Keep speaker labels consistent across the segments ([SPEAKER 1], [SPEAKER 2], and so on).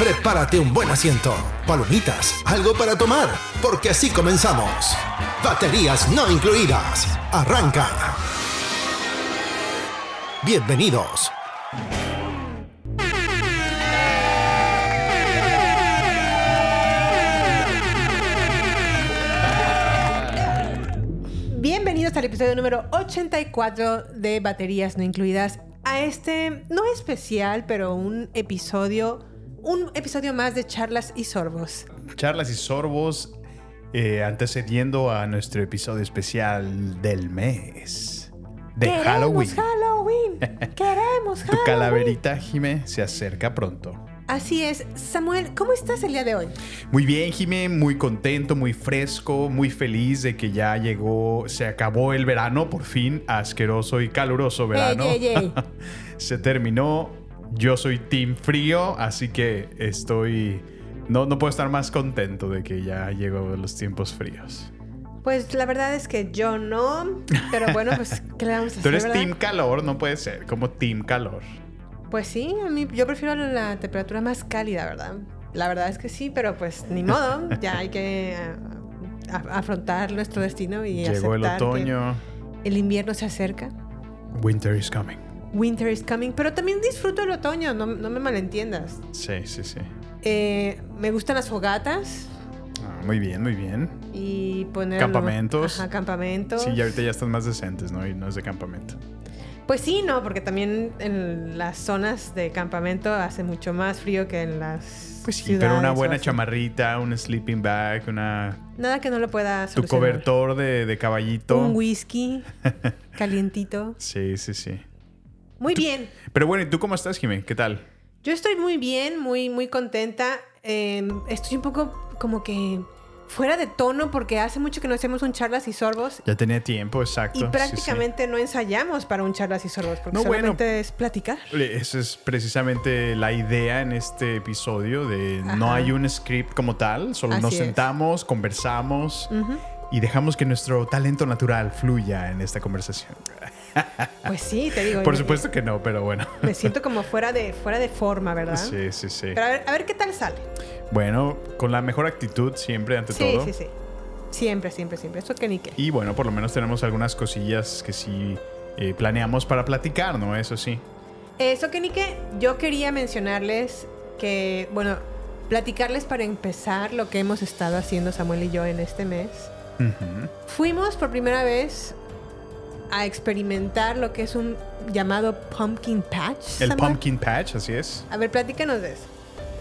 [SPEAKER 1] Prepárate un buen asiento, palomitas, algo para tomar, porque así comenzamos. Baterías no incluidas. Arranca. Bienvenidos.
[SPEAKER 2] Bienvenidos al episodio número 84 de Baterías No Incluidas. A este, no especial, pero un episodio, un episodio más de charlas y sorbos.
[SPEAKER 3] charlas y sorbos eh, antecediendo a nuestro episodio especial del mes de
[SPEAKER 2] Queremos
[SPEAKER 3] Halloween.
[SPEAKER 2] Halloween. Queremos
[SPEAKER 3] Tu
[SPEAKER 2] Halloween.
[SPEAKER 3] calaverita, Jime, se acerca pronto.
[SPEAKER 2] Así es. Samuel, ¿cómo estás el día de hoy?
[SPEAKER 3] Muy bien, Jime, muy contento, muy fresco, muy feliz de que ya llegó, se acabó el verano, por fin, asqueroso y caluroso verano.
[SPEAKER 2] Ey, ey, ey.
[SPEAKER 3] se terminó. Yo soy Team Frío, así que estoy. No, no puedo estar más contento de que ya llegó los tiempos fríos.
[SPEAKER 2] Pues la verdad es que yo no, pero bueno, pues ¿qué le vamos a hacer?
[SPEAKER 3] Tú eres
[SPEAKER 2] verdad?
[SPEAKER 3] Team Calor, no puede ser, como Team Calor.
[SPEAKER 2] Pues sí, a mí yo prefiero la temperatura más cálida, ¿verdad? La verdad es que sí, pero pues ni modo, ya hay que a- afrontar nuestro destino y
[SPEAKER 3] Llegó el
[SPEAKER 2] aceptar que
[SPEAKER 3] otoño.
[SPEAKER 2] el invierno se acerca.
[SPEAKER 3] Winter is coming.
[SPEAKER 2] Winter is coming, pero también disfruto el otoño, no, no me malentiendas.
[SPEAKER 3] Sí, sí, sí.
[SPEAKER 2] Eh, me gustan las fogatas
[SPEAKER 3] Ah, muy bien, muy bien.
[SPEAKER 2] y poner...
[SPEAKER 3] Campamentos.
[SPEAKER 2] Ajá, campamentos.
[SPEAKER 3] Sí, ya ahorita ya están más decentes, ¿no? Y no es de campamento.
[SPEAKER 2] Pues sí, no, porque también en las zonas de campamento hace mucho más frío que en las
[SPEAKER 3] Pues sí,
[SPEAKER 2] ciudades
[SPEAKER 3] pero una buena chamarrita, un sleeping bag, una
[SPEAKER 2] Nada que no lo pueda
[SPEAKER 3] tu
[SPEAKER 2] solucionar.
[SPEAKER 3] cobertor de, de caballito.
[SPEAKER 2] Un whisky calientito.
[SPEAKER 3] Sí, sí, sí.
[SPEAKER 2] Muy bien.
[SPEAKER 3] Pero bueno, ¿y tú cómo estás, Jimé? ¿Qué tal?
[SPEAKER 2] Yo estoy muy bien, muy, muy contenta. Eh, estoy un poco como que fuera de tono porque hace mucho que no hacemos un charlas y sorbos.
[SPEAKER 3] Ya tenía tiempo, exacto.
[SPEAKER 2] Y
[SPEAKER 3] sí, sí.
[SPEAKER 2] prácticamente no ensayamos para un charlas y sorbos porque
[SPEAKER 3] No, bueno.
[SPEAKER 2] solamente es platicar.
[SPEAKER 3] Esa es precisamente la idea en este episodio de no hay un script como tal, solo
[SPEAKER 2] Así
[SPEAKER 3] nos
[SPEAKER 2] es.
[SPEAKER 3] sentamos, conversamos y dejamos que nuestro talento natural fluya en esta conversación.
[SPEAKER 2] Pues sí, te digo.
[SPEAKER 3] Por
[SPEAKER 2] me-
[SPEAKER 3] supuesto que no, pero bueno.
[SPEAKER 2] Me siento como fuera de, fuera de forma, ¿verdad?
[SPEAKER 3] Sí, sí, sí.
[SPEAKER 2] Pero a ver, a ver qué tal sale.
[SPEAKER 3] Bueno, con la mejor actitud siempre ante
[SPEAKER 2] Sí,
[SPEAKER 3] todo.
[SPEAKER 2] sí, sí. Siempre, siempre, siempre. Eso que ni qué.
[SPEAKER 3] Y bueno, por lo menos tenemos algunas cosillas que sí eh, planeamos para platicar, ¿no? Eso sí.
[SPEAKER 2] Eso que ni qué, yo quería mencionarles que, bueno, platicarles para empezar lo que hemos estado haciendo Samuel y yo en este mes.
[SPEAKER 3] Ujú.
[SPEAKER 2] Fuimos por primera vez a experimentar lo que es un llamado pumpkin patch.
[SPEAKER 3] El pumpkin patch, así es.
[SPEAKER 2] A ver, platícanos de eso.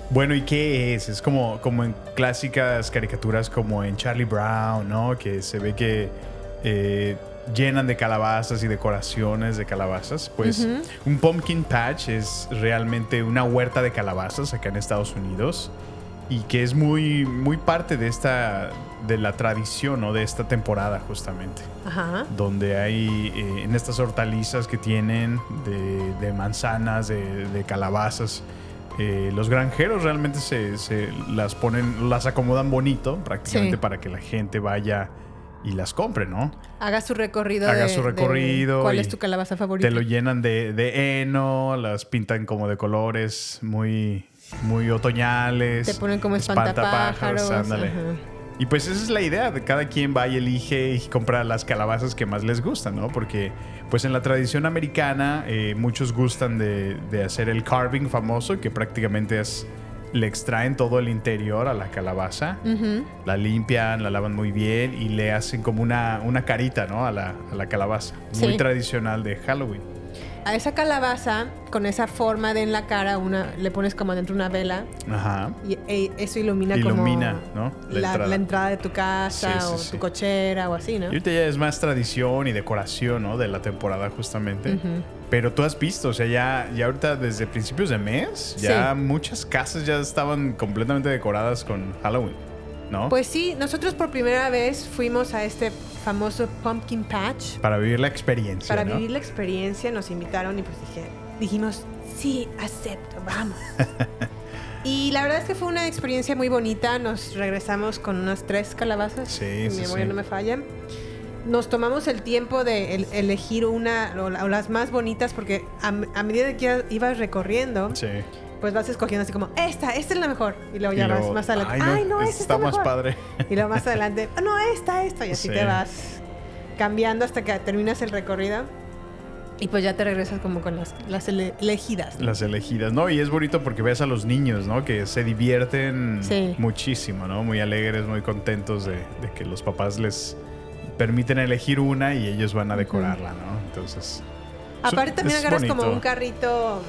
[SPEAKER 3] Bueno, ¿y qué es? Es como, como en clásicas caricaturas como en Charlie Brown, ¿no? Que se ve que eh, llenan de calabazas y decoraciones de calabazas. Pues un pumpkin patch es realmente una huerta de calabazas acá en Estados Unidos y que es muy, muy parte de esta, de la tradición, ¿no? De esta temporada justamente
[SPEAKER 2] Ajá.
[SPEAKER 3] donde hay eh, en estas hortalizas que tienen de, de manzanas, de, de calabazas. eh, los granjeros realmente se, se las ponen, las acomodan bonito prácticamente
[SPEAKER 2] Sí.
[SPEAKER 3] para que la gente vaya y las compre, ¿no?
[SPEAKER 2] Haga su recorrido.
[SPEAKER 3] Haga
[SPEAKER 2] de-
[SPEAKER 3] su
[SPEAKER 2] de
[SPEAKER 3] recorrido.
[SPEAKER 2] ¿Cuál es tu calabaza favorita?
[SPEAKER 3] Te lo llenan de, de heno, las pintan como de colores muy, muy otoñales.
[SPEAKER 2] Te ponen como espantapájaros.
[SPEAKER 3] ándale. Y pues esa es la idea, de cada quien va y elige y compra las calabazas que más les gustan, ¿no? Porque pues en la tradición americana eh, muchos gustan de, de hacer el carving famoso, que prácticamente es le extraen todo el interior a la calabaza, la limpian, la lavan muy bien y le hacen como una, una carita, ¿no? A la, a la calabaza. Muy
[SPEAKER 2] Sí.
[SPEAKER 3] tradicional de Halloween.
[SPEAKER 2] A esa calabaza, con esa forma de en la cara, una, le pones como adentro una vela
[SPEAKER 3] Ajá.
[SPEAKER 2] y e- eso ilumina,
[SPEAKER 3] Ilumina,
[SPEAKER 2] como
[SPEAKER 3] ¿no?
[SPEAKER 2] La,
[SPEAKER 3] La entrada.
[SPEAKER 2] la entrada de tu casa
[SPEAKER 3] Sí, sí,
[SPEAKER 2] o
[SPEAKER 3] sí.
[SPEAKER 2] tu cochera o así, ¿no?
[SPEAKER 3] Y ahorita ya es más tradición y decoración, ¿no? De la temporada justamente. Pero tú has visto, o sea, ya, ya ahorita desde principios de mes, ya muchas casas ya estaban completamente decoradas con Halloween, ¿no?
[SPEAKER 2] Pues sí, nosotros por primera vez fuimos a este famoso Pumpkin Patch
[SPEAKER 3] para vivir la experiencia,
[SPEAKER 2] para
[SPEAKER 3] ¿no?
[SPEAKER 2] vivir la experiencia. Nos invitaron y pues dije, dijimos, sí, acepto, vamos. y la verdad es que fue una experiencia muy bonita. Nos regresamos con unas tres calabazas.
[SPEAKER 3] Sí,
[SPEAKER 2] mi memoria
[SPEAKER 3] sí.
[SPEAKER 2] no me falla. Nos tomamos el tiempo de el- elegir una o las más bonitas porque a, a medida que ibas recorriendo,
[SPEAKER 3] Sí.
[SPEAKER 2] Pues vas escogiendo así como, esta, esta es la mejor. Y luego ya
[SPEAKER 3] Y
[SPEAKER 2] vas más adelante.
[SPEAKER 3] ay, no,
[SPEAKER 2] no,
[SPEAKER 3] esta
[SPEAKER 2] esta
[SPEAKER 3] está más
[SPEAKER 2] mejor".
[SPEAKER 3] padre.
[SPEAKER 2] Y luego más adelante, "Ah, no, esta, esta. Y así
[SPEAKER 3] Sí.
[SPEAKER 2] te vas cambiando hasta que terminas el recorrido. Y pues ya te regresas como con las, las ele- elegidas. ¿no?
[SPEAKER 3] Las elegidas, ¿no? Y es bonito porque ves a los niños, ¿no? Que se divierten
[SPEAKER 2] Sí.
[SPEAKER 3] muchísimo, ¿no? Muy alegres, muy contentos de, de que los papás les permiten elegir una y ellos van a decorarla, ¿no? Entonces...
[SPEAKER 2] Aparte también agarras como un carrito.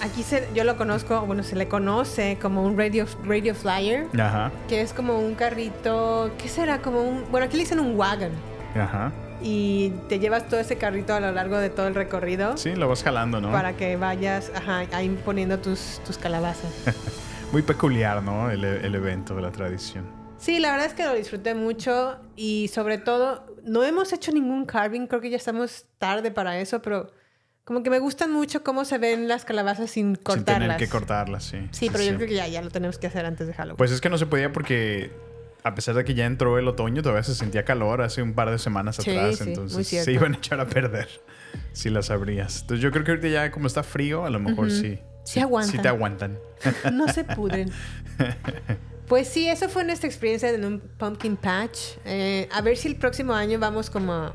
[SPEAKER 2] Aquí se, yo lo conozco, bueno, se le conoce como un radio, radio flyer,
[SPEAKER 3] Ajá,
[SPEAKER 2] que es como un carrito, ¿qué será? Como un, bueno, aquí le dicen un wagon.
[SPEAKER 3] ajá.
[SPEAKER 2] Y te llevas todo ese carrito a lo largo de todo el recorrido
[SPEAKER 3] Sí, lo vas jalando, ¿no?
[SPEAKER 2] para que vayas ajá, ahí poniendo tus, tus calabazas.
[SPEAKER 3] Muy peculiar, ¿no? El, el evento, la tradición.
[SPEAKER 2] Sí, la verdad es que lo disfruté mucho y sobre todo no hemos hecho ningún carving, creo que ya estamos tarde para eso, pero como que me gustan mucho cómo se ven las calabazas sin
[SPEAKER 3] Sin
[SPEAKER 2] cortarlas.
[SPEAKER 3] tener que cortarlas, sí.
[SPEAKER 2] Sí, pero yo creo que ya, ya lo tenemos que hacer antes de Halloween.
[SPEAKER 3] Pues es que no se podía porque a pesar de que ya entró el otoño, todavía se sentía calor hace un par de semanas atrás.
[SPEAKER 2] sí,
[SPEAKER 3] entonces se iban a echar a perder si las abrías. Entonces yo creo que ahorita ya como está frío, a lo mejor sí.
[SPEAKER 2] Sí aguantan.
[SPEAKER 3] Sí te aguantan.
[SPEAKER 2] no se pudren. Pues sí, eso fue nuestra experiencia en un pumpkin patch. Eh, a ver si el próximo año vamos como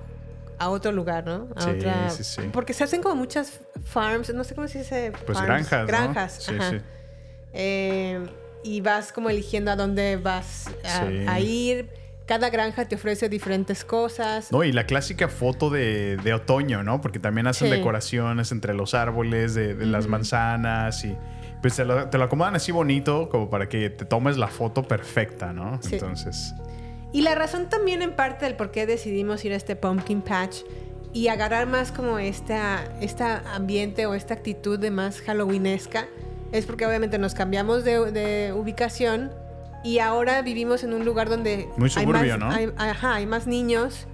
[SPEAKER 2] a, otro lugar, ¿no? A
[SPEAKER 3] Sí,
[SPEAKER 2] otra...
[SPEAKER 3] sí, sí.
[SPEAKER 2] Porque se hacen como muchas farms, no sé cómo se dice.
[SPEAKER 3] Pues
[SPEAKER 2] farms,
[SPEAKER 3] granjas, ¿no?
[SPEAKER 2] Granjas,
[SPEAKER 3] Sí,
[SPEAKER 2] ajá.
[SPEAKER 3] sí.
[SPEAKER 2] Eh, y vas como eligiendo a dónde vas a,
[SPEAKER 3] Sí.
[SPEAKER 2] a ir. Cada granja te ofrece diferentes cosas.
[SPEAKER 3] No, y la clásica foto de, de otoño, ¿no? Porque también hacen
[SPEAKER 2] Sí.
[SPEAKER 3] decoraciones entre los árboles, de, de las manzanas y pues te lo, te lo acomodan así bonito como para que te tomes la foto perfecta, ¿no?
[SPEAKER 2] Sí.
[SPEAKER 3] Entonces,
[SPEAKER 2] Y la razón también en parte del por qué decidimos ir a este pumpkin patch y agarrar más como esta, esta ambiente o esta actitud de más halloweenesca es porque obviamente nos cambiamos de, de ubicación y ahora vivimos en un lugar donde
[SPEAKER 3] Muy
[SPEAKER 2] hay,
[SPEAKER 3] suburbio,
[SPEAKER 2] más,
[SPEAKER 3] ¿no?
[SPEAKER 2] hay- ajá, hay más niños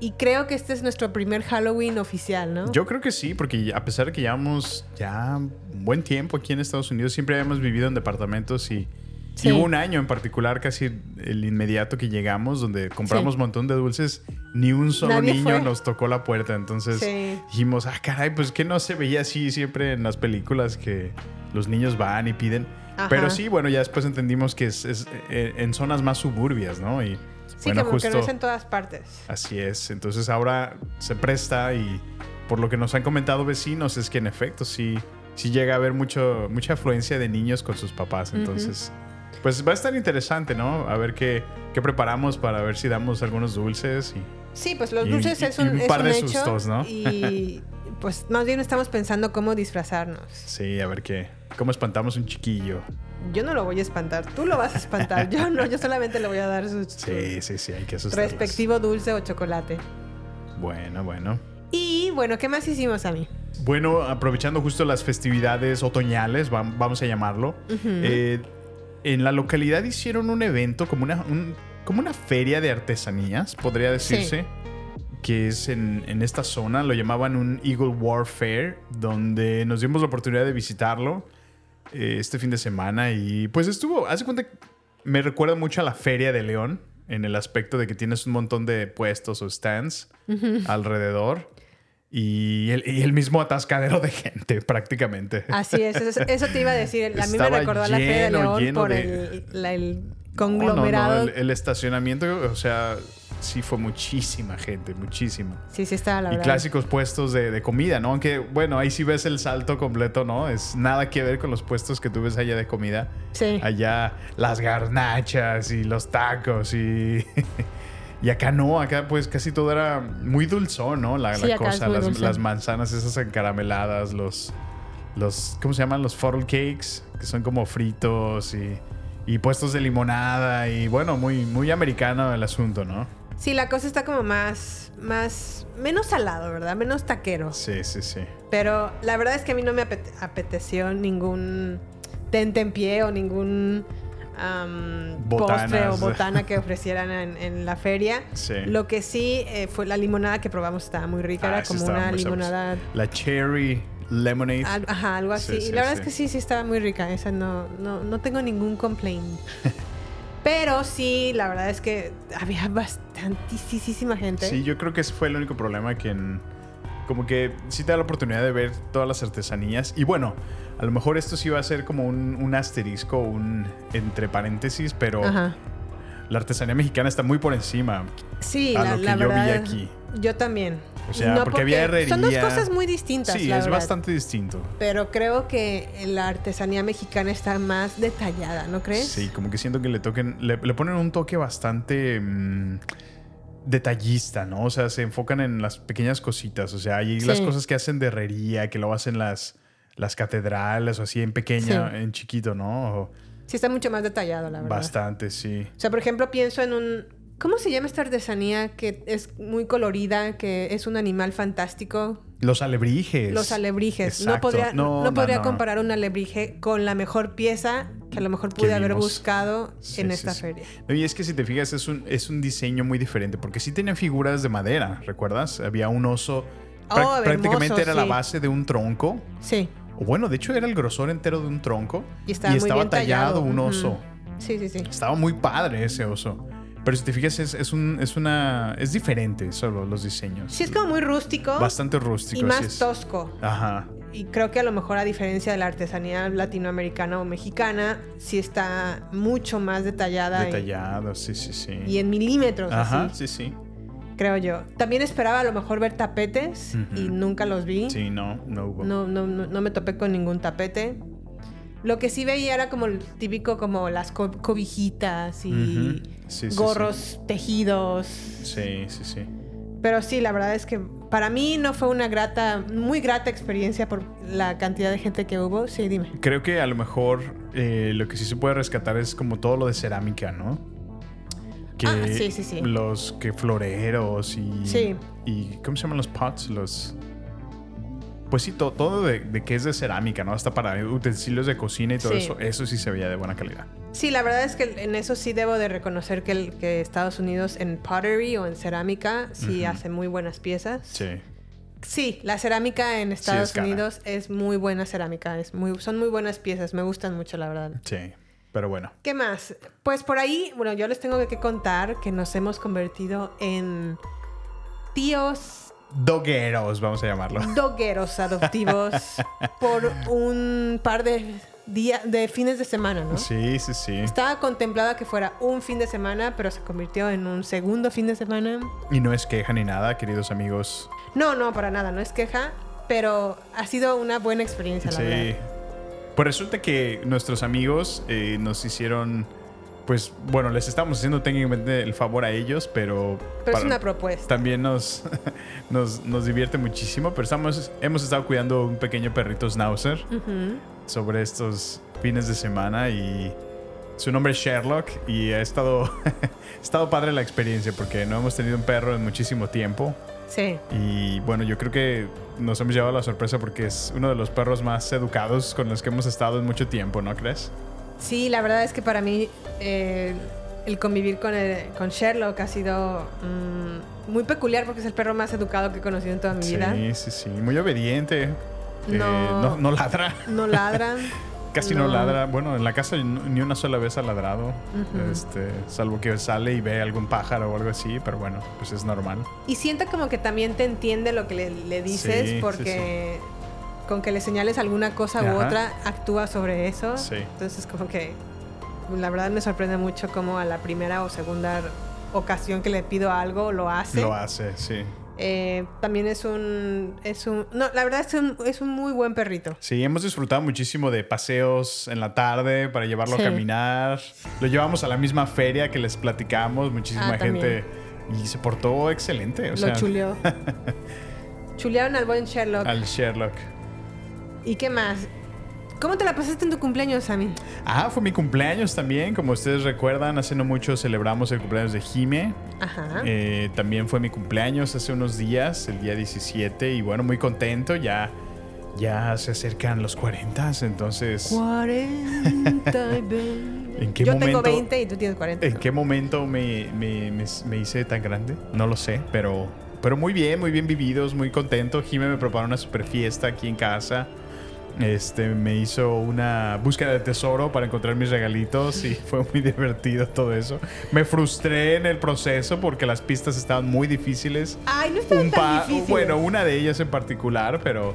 [SPEAKER 2] y creo que este es nuestro primer Halloween oficial, ¿no?
[SPEAKER 3] Yo creo que sí, porque a pesar de que llevamos ya un buen tiempo aquí en Estados Unidos, siempre habíamos vivido en departamentos y,
[SPEAKER 2] Sí.
[SPEAKER 3] y hubo un año en particular, casi el inmediato que llegamos, donde compramos un montón de dulces, ni un solo
[SPEAKER 2] Nadie
[SPEAKER 3] niño
[SPEAKER 2] fue.
[SPEAKER 3] nos tocó la puerta. Entonces
[SPEAKER 2] Sí.
[SPEAKER 3] dijimos, ah, caray, pues que no se veía así siempre en las películas que los niños van y piden.
[SPEAKER 2] Ajá.
[SPEAKER 3] Pero sí, bueno, ya después entendimos que es, es, eh, en zonas más suburbias, ¿no? Y
[SPEAKER 2] sí,
[SPEAKER 3] bueno,
[SPEAKER 2] como que
[SPEAKER 3] justo
[SPEAKER 2] no es en todas partes.
[SPEAKER 3] Así es. Entonces ahora se presta y por lo que nos han comentado vecinos es que en efecto sí, sí llega a haber mucho, mucha afluencia de niños con sus papás. Entonces, pues va a estar interesante, ¿no? A ver qué, qué preparamos para ver si damos algunos dulces y
[SPEAKER 2] Sí, pues los dulces
[SPEAKER 3] y-
[SPEAKER 2] es
[SPEAKER 3] y
[SPEAKER 2] un,
[SPEAKER 3] un
[SPEAKER 2] es
[SPEAKER 3] par
[SPEAKER 2] un
[SPEAKER 3] de
[SPEAKER 2] hecho
[SPEAKER 3] sustos, ¿no?
[SPEAKER 2] Y pues más bien estamos pensando cómo disfrazarnos.
[SPEAKER 3] sí, a ver qué, cómo espantamos un chiquillo.
[SPEAKER 2] Yo no lo voy a espantar, tú lo vas a espantar. Yo no, yo solamente le voy a dar su,
[SPEAKER 3] Sí, sí, sí, hay que asustarlos.
[SPEAKER 2] respectivo dulce o chocolate.
[SPEAKER 3] Bueno, bueno.
[SPEAKER 2] Y bueno, ¿qué más hicimos a mí?
[SPEAKER 3] Bueno, aprovechando justo las festividades otoñales, vam- vamos a llamarlo, eh, en la localidad hicieron un evento como una, un- como una feria de artesanías, podría decirse, que es en, en esta zona, lo llamaban un Eagle Warfare, donde nos dimos la oportunidad de visitarlo eh, este fin de semana y pues estuvo, hace cuenta, que me recuerda mucho a la Feria de León, en el aspecto de que tienes un montón de puestos o stands alrededor. Y el, y el mismo atascadero de gente, prácticamente.
[SPEAKER 2] Así es, eso, eso te iba a decir. A mí me recordó a la Feria de León por
[SPEAKER 3] de-
[SPEAKER 2] el, la- el
[SPEAKER 3] No, no,
[SPEAKER 2] conglomerado.
[SPEAKER 3] no, el, el estacionamiento, o sea, sí fue muchísima gente, muchísima.
[SPEAKER 2] Sí, sí estaba la
[SPEAKER 3] Y
[SPEAKER 2] verdad.
[SPEAKER 3] clásicos puestos de, de comida, ¿no? Aunque, bueno, ahí sí ves el salto completo, ¿no? Es nada que ver con los puestos que tú ves allá de comida.
[SPEAKER 2] Sí.
[SPEAKER 3] Allá las garnachas y los tacos y... Y acá no, acá pues casi todo era muy dulzón, ¿no? La,
[SPEAKER 2] Sí,
[SPEAKER 3] cosa, las, manzanas esas encarameladas, los, los, ¿cómo se llaman? Los funnel cakes, que son como fritos y, y puestos de limonada y bueno, muy, muy americano el asunto, ¿no?
[SPEAKER 2] Sí, la cosa está como más, más, menos salado, ¿verdad? Menos taquero.
[SPEAKER 3] Sí, sí, sí.
[SPEAKER 2] Pero la verdad es que a mí no me apete- apeteció ningún tente en pie o ningún
[SPEAKER 3] Botanas.
[SPEAKER 2] postre o botana que ofrecieran en, en la feria.
[SPEAKER 3] Sí.
[SPEAKER 2] Lo que sí eh, fue la limonada que probamos estaba muy rica.
[SPEAKER 3] Ah,
[SPEAKER 2] Era
[SPEAKER 3] sí
[SPEAKER 2] como una limonada,
[SPEAKER 3] La cherry lemonade.
[SPEAKER 2] al- ajá, algo así.
[SPEAKER 3] Sí,
[SPEAKER 2] y la verdad es que sí, sí estaba muy rica. Esa no, no, no tengo ningún complaint. Pero sí, la verdad es que había bastantísima gente.
[SPEAKER 3] Sí, yo creo que ese fue el único problema que en- como que sí te da la oportunidad de ver todas las artesanías. Y bueno, a lo mejor esto sí va a ser como un, un asterisco, un entre paréntesis, pero
[SPEAKER 2] Ajá.
[SPEAKER 3] la artesanía mexicana está muy por encima.
[SPEAKER 2] Sí,
[SPEAKER 3] a
[SPEAKER 2] la,
[SPEAKER 3] lo que
[SPEAKER 2] la
[SPEAKER 3] yo vi aquí.
[SPEAKER 2] Yo también.
[SPEAKER 3] O sea, porque había
[SPEAKER 2] Son dos
[SPEAKER 3] herrería.
[SPEAKER 2] cosas muy distintas.
[SPEAKER 3] Sí,
[SPEAKER 2] la
[SPEAKER 3] es
[SPEAKER 2] verdad.
[SPEAKER 3] bastante distinto.
[SPEAKER 2] Pero creo que la artesanía mexicana está más detallada, ¿no crees?
[SPEAKER 3] Sí, como que siento que le toquen, le, le ponen un toque bastante mm, detallista, ¿no? O sea, se enfocan en las pequeñas cositas. O sea, hay
[SPEAKER 2] Sí.
[SPEAKER 3] las cosas que hacen de herrería, que lo hacen las, las catedrales o así en pequeña,
[SPEAKER 2] Sí.
[SPEAKER 3] en chiquito, ¿no? O
[SPEAKER 2] Sí, está mucho más detallado, la verdad.
[SPEAKER 3] bastante, sí.
[SPEAKER 2] O sea, por ejemplo, pienso en un. ¿Cómo se llama esta artesanía que es muy colorida, que es un animal fantástico?
[SPEAKER 3] Los alebrijes.
[SPEAKER 2] Los alebrijes. No podría, no,
[SPEAKER 3] No, no,
[SPEAKER 2] podría
[SPEAKER 3] no.
[SPEAKER 2] comparar un alebrije con la mejor pieza que a lo mejor pude haber buscado
[SPEAKER 3] Sí,
[SPEAKER 2] en
[SPEAKER 3] sí,
[SPEAKER 2] esta
[SPEAKER 3] sí.
[SPEAKER 2] feria.
[SPEAKER 3] Y es que si te fijas, es un, es un diseño muy diferente, porque sí tenían figuras de madera, ¿recuerdas? Había un oso.
[SPEAKER 2] Oh, hermoso,
[SPEAKER 3] prácticamente era la base de un tronco.
[SPEAKER 2] Sí.
[SPEAKER 3] O bueno, de hecho era el grosor entero de un tronco.
[SPEAKER 2] Y estaba muy bien
[SPEAKER 3] tallado
[SPEAKER 2] tallado.
[SPEAKER 3] un oso.
[SPEAKER 2] Sí, sí, sí.
[SPEAKER 3] Estaba muy padre ese oso. Pero si te fijas, es, es un, es una. Es diferente solo los diseños.
[SPEAKER 2] Sí, es como muy rústico.
[SPEAKER 3] Bastante rústico.
[SPEAKER 2] y más tosco.
[SPEAKER 3] Ajá.
[SPEAKER 2] Y creo que a lo mejor a diferencia de la artesanía latinoamericana o mexicana, sí está mucho más detallada. y-
[SPEAKER 3] Detallado, sí, sí, sí.
[SPEAKER 2] Y, en milímetros,
[SPEAKER 3] Ajá,
[SPEAKER 2] así,
[SPEAKER 3] sí, sí.
[SPEAKER 2] creo yo. También esperaba a lo mejor ver tapetes
[SPEAKER 3] Ujú.
[SPEAKER 2] y nunca los vi.
[SPEAKER 3] Sí, no, no hubo.
[SPEAKER 2] No, no, no, no me topé con ningún tapete. Lo que sí veía era como el típico, como las co- cobijitas y.
[SPEAKER 3] Sí, sí,
[SPEAKER 2] gorros tejidos.
[SPEAKER 3] Sí, sí, sí.
[SPEAKER 2] Pero sí, la verdad es que para mí no fue una grata, muy grata experiencia por la cantidad de gente que hubo. Sí, dime.
[SPEAKER 3] Creo que a lo mejor eh, lo que sí se puede rescatar es como todo lo de cerámica, ¿no? Que
[SPEAKER 2] Ah, sí, sí, sí.
[SPEAKER 3] Los que floreros y.
[SPEAKER 2] Sí.
[SPEAKER 3] Y. ¿Cómo se llaman los pots? Los. Pues sí, to- todo de, de que es de cerámica, ¿no? Hasta para utensilios de cocina y todo eso. Eso sí se veía de buena calidad.
[SPEAKER 2] Sí, la verdad es que en eso sí debo de reconocer que, el- que Estados Unidos en pottery o en cerámica sí hace muy buenas piezas.
[SPEAKER 3] Sí.
[SPEAKER 2] Sí, la cerámica en Estados
[SPEAKER 3] cara.
[SPEAKER 2] Unidos es muy buena cerámica, es muy, son muy buenas piezas, me gustan mucho, la verdad.
[SPEAKER 3] Sí. Pero bueno.
[SPEAKER 2] ¿Qué más? Pues por ahí, bueno, yo les tengo que contar que nos hemos convertido en tíos
[SPEAKER 3] Dogueros, vamos a llamarlo.
[SPEAKER 2] dogueros adoptivos por un par de días, de fines de semana, ¿no?
[SPEAKER 3] Sí, sí, sí.
[SPEAKER 2] Estaba contemplada que fuera un fin de semana, pero se convirtió en un segundo fin de semana.
[SPEAKER 3] Y no es queja ni nada, queridos amigos.
[SPEAKER 2] No, no, para nada, no es queja, pero ha sido una buena experiencia, la
[SPEAKER 3] Sí.
[SPEAKER 2] verdad.
[SPEAKER 3] Pues resulta que nuestros amigos eh, nos hicieron, pues bueno, les estamos haciendo técnicamente el favor a ellos, pero...
[SPEAKER 2] Pero es una propuesta.
[SPEAKER 3] También nos, nos, nos divierte muchísimo, pero estamos, hemos estado cuidando un pequeño perrito schnauzer
[SPEAKER 2] Ujú.
[SPEAKER 3] Sobre estos fines de semana y su nombre es Sherlock y ha estado, ha estado padre la experiencia porque no hemos tenido un perro en muchísimo tiempo.
[SPEAKER 2] Sí.
[SPEAKER 3] Y bueno, yo creo que nos hemos llevado la sorpresa porque es uno de los perros más educados con los que hemos estado en mucho tiempo, ¿no crees?
[SPEAKER 2] Sí, la verdad es que para mí eh, el convivir con, el- con Sherlock ha sido mm, muy peculiar porque es el perro más educado que he conocido en toda mi vida.
[SPEAKER 3] Sí, sí, sí. Muy obediente. Eh,
[SPEAKER 2] No.
[SPEAKER 3] no, no ladra.
[SPEAKER 2] No ladra.
[SPEAKER 3] Casi no.
[SPEAKER 2] No.
[SPEAKER 3] ladra. Bueno, en la casa ni una sola vez ha ladrado. este, salvo que sale y ve algún pájaro o algo así, pero bueno, pues es normal.
[SPEAKER 2] Y siento como que también te entiende lo que le, le dices
[SPEAKER 3] Sí, sí,
[SPEAKER 2] porque con que le señales alguna cosa u otra, actúa sobre eso.
[SPEAKER 3] Sí.
[SPEAKER 2] Entonces como que la verdad me sorprende mucho cómo a la primera o segunda ocasión que le pido algo, lo hace.
[SPEAKER 3] Lo hace, sí.
[SPEAKER 2] Eh, también es un, es un... No, la verdad es un, es un muy buen perrito.
[SPEAKER 3] Sí, hemos disfrutado muchísimo de paseos en la tarde para llevarlo
[SPEAKER 2] Sí.
[SPEAKER 3] a caminar. Lo llevamos a la misma feria que les platicamos, muchísima
[SPEAKER 2] Ah,
[SPEAKER 3] gente. Y se portó excelente. O
[SPEAKER 2] lo
[SPEAKER 3] sea,
[SPEAKER 2] chuleó. Chulearon al buen Sherlock.
[SPEAKER 3] al Sherlock.
[SPEAKER 2] ¿Y qué más? ¿Cómo te la pasaste en tu cumpleaños, Sammy?
[SPEAKER 3] Ah, fue mi cumpleaños también. Como ustedes recuerdan, hace no mucho celebramos el cumpleaños de Jime.
[SPEAKER 2] Ajá.
[SPEAKER 3] Eh, también fue mi cumpleaños hace unos días, el día 17. Y bueno, muy contento. Ya, ya se acercan los 40. Entonces,
[SPEAKER 2] 40 y 20.
[SPEAKER 3] ¿En qué
[SPEAKER 2] Yo tengo
[SPEAKER 3] momento-
[SPEAKER 2] 20 y tú tienes 40.
[SPEAKER 3] ¿en qué momento me, me- me- me hice tan grande? No lo sé, pero, pero muy bien, muy bien vividos, muy contento. Jime me preparó una super fiesta aquí en casa. Este, me hizo una búsqueda de tesoro para encontrar mis regalitos y fue muy divertido todo eso. Me frustré en el proceso porque las pistas estaban muy difíciles.
[SPEAKER 2] Ay, no está
[SPEAKER 3] Un
[SPEAKER 2] tan
[SPEAKER 3] pa-
[SPEAKER 2] difícil.
[SPEAKER 3] bueno, una de ellas en particular, pero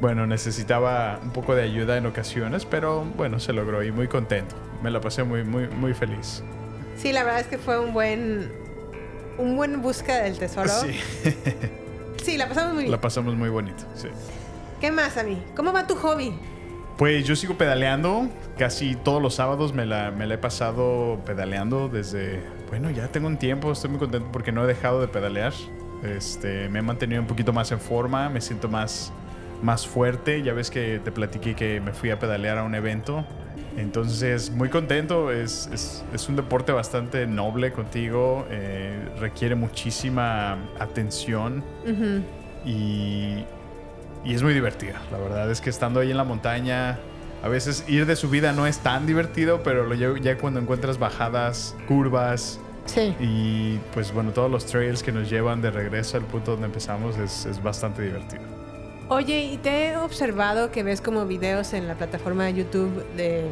[SPEAKER 3] bueno, necesitaba un poco de ayuda en ocasiones, pero bueno, se logró y muy contento. Me la pasé muy, muy, muy feliz.
[SPEAKER 2] Sí, la verdad es que fue un buen... Un buen búsqueda del tesoro.
[SPEAKER 3] Sí,
[SPEAKER 2] Sí, la pasamos muy bien.
[SPEAKER 3] la pasamos muy bonito. sí.
[SPEAKER 2] ¿Qué más, Sammy? ¿Cómo va tu hobby?
[SPEAKER 3] Pues yo sigo pedaleando. Casi todos los sábados me la, me la he pasado pedaleando desde... Bueno, ya tengo un tiempo. Estoy muy contento porque no he dejado de pedalear. Este, me he mantenido un poquito más en forma. Me siento más, más fuerte. Ya ves que te platiqué que me fui a pedalear a un evento. Entonces, muy contento. Es, es- es un deporte bastante noble contigo. eh, requiere muchísima atención. Y, y es muy divertida. La verdad es que estando ahí en la montaña, a veces ir de subida no es tan divertido, pero lo ya, ya cuando encuentras bajadas, curvas
[SPEAKER 2] Sí.
[SPEAKER 3] y pues bueno, todos los trails que nos llevan de regreso al punto donde empezamos es, es bastante divertido.
[SPEAKER 2] Oye, ¿y te he observado que ves como videos en la plataforma de YouTube de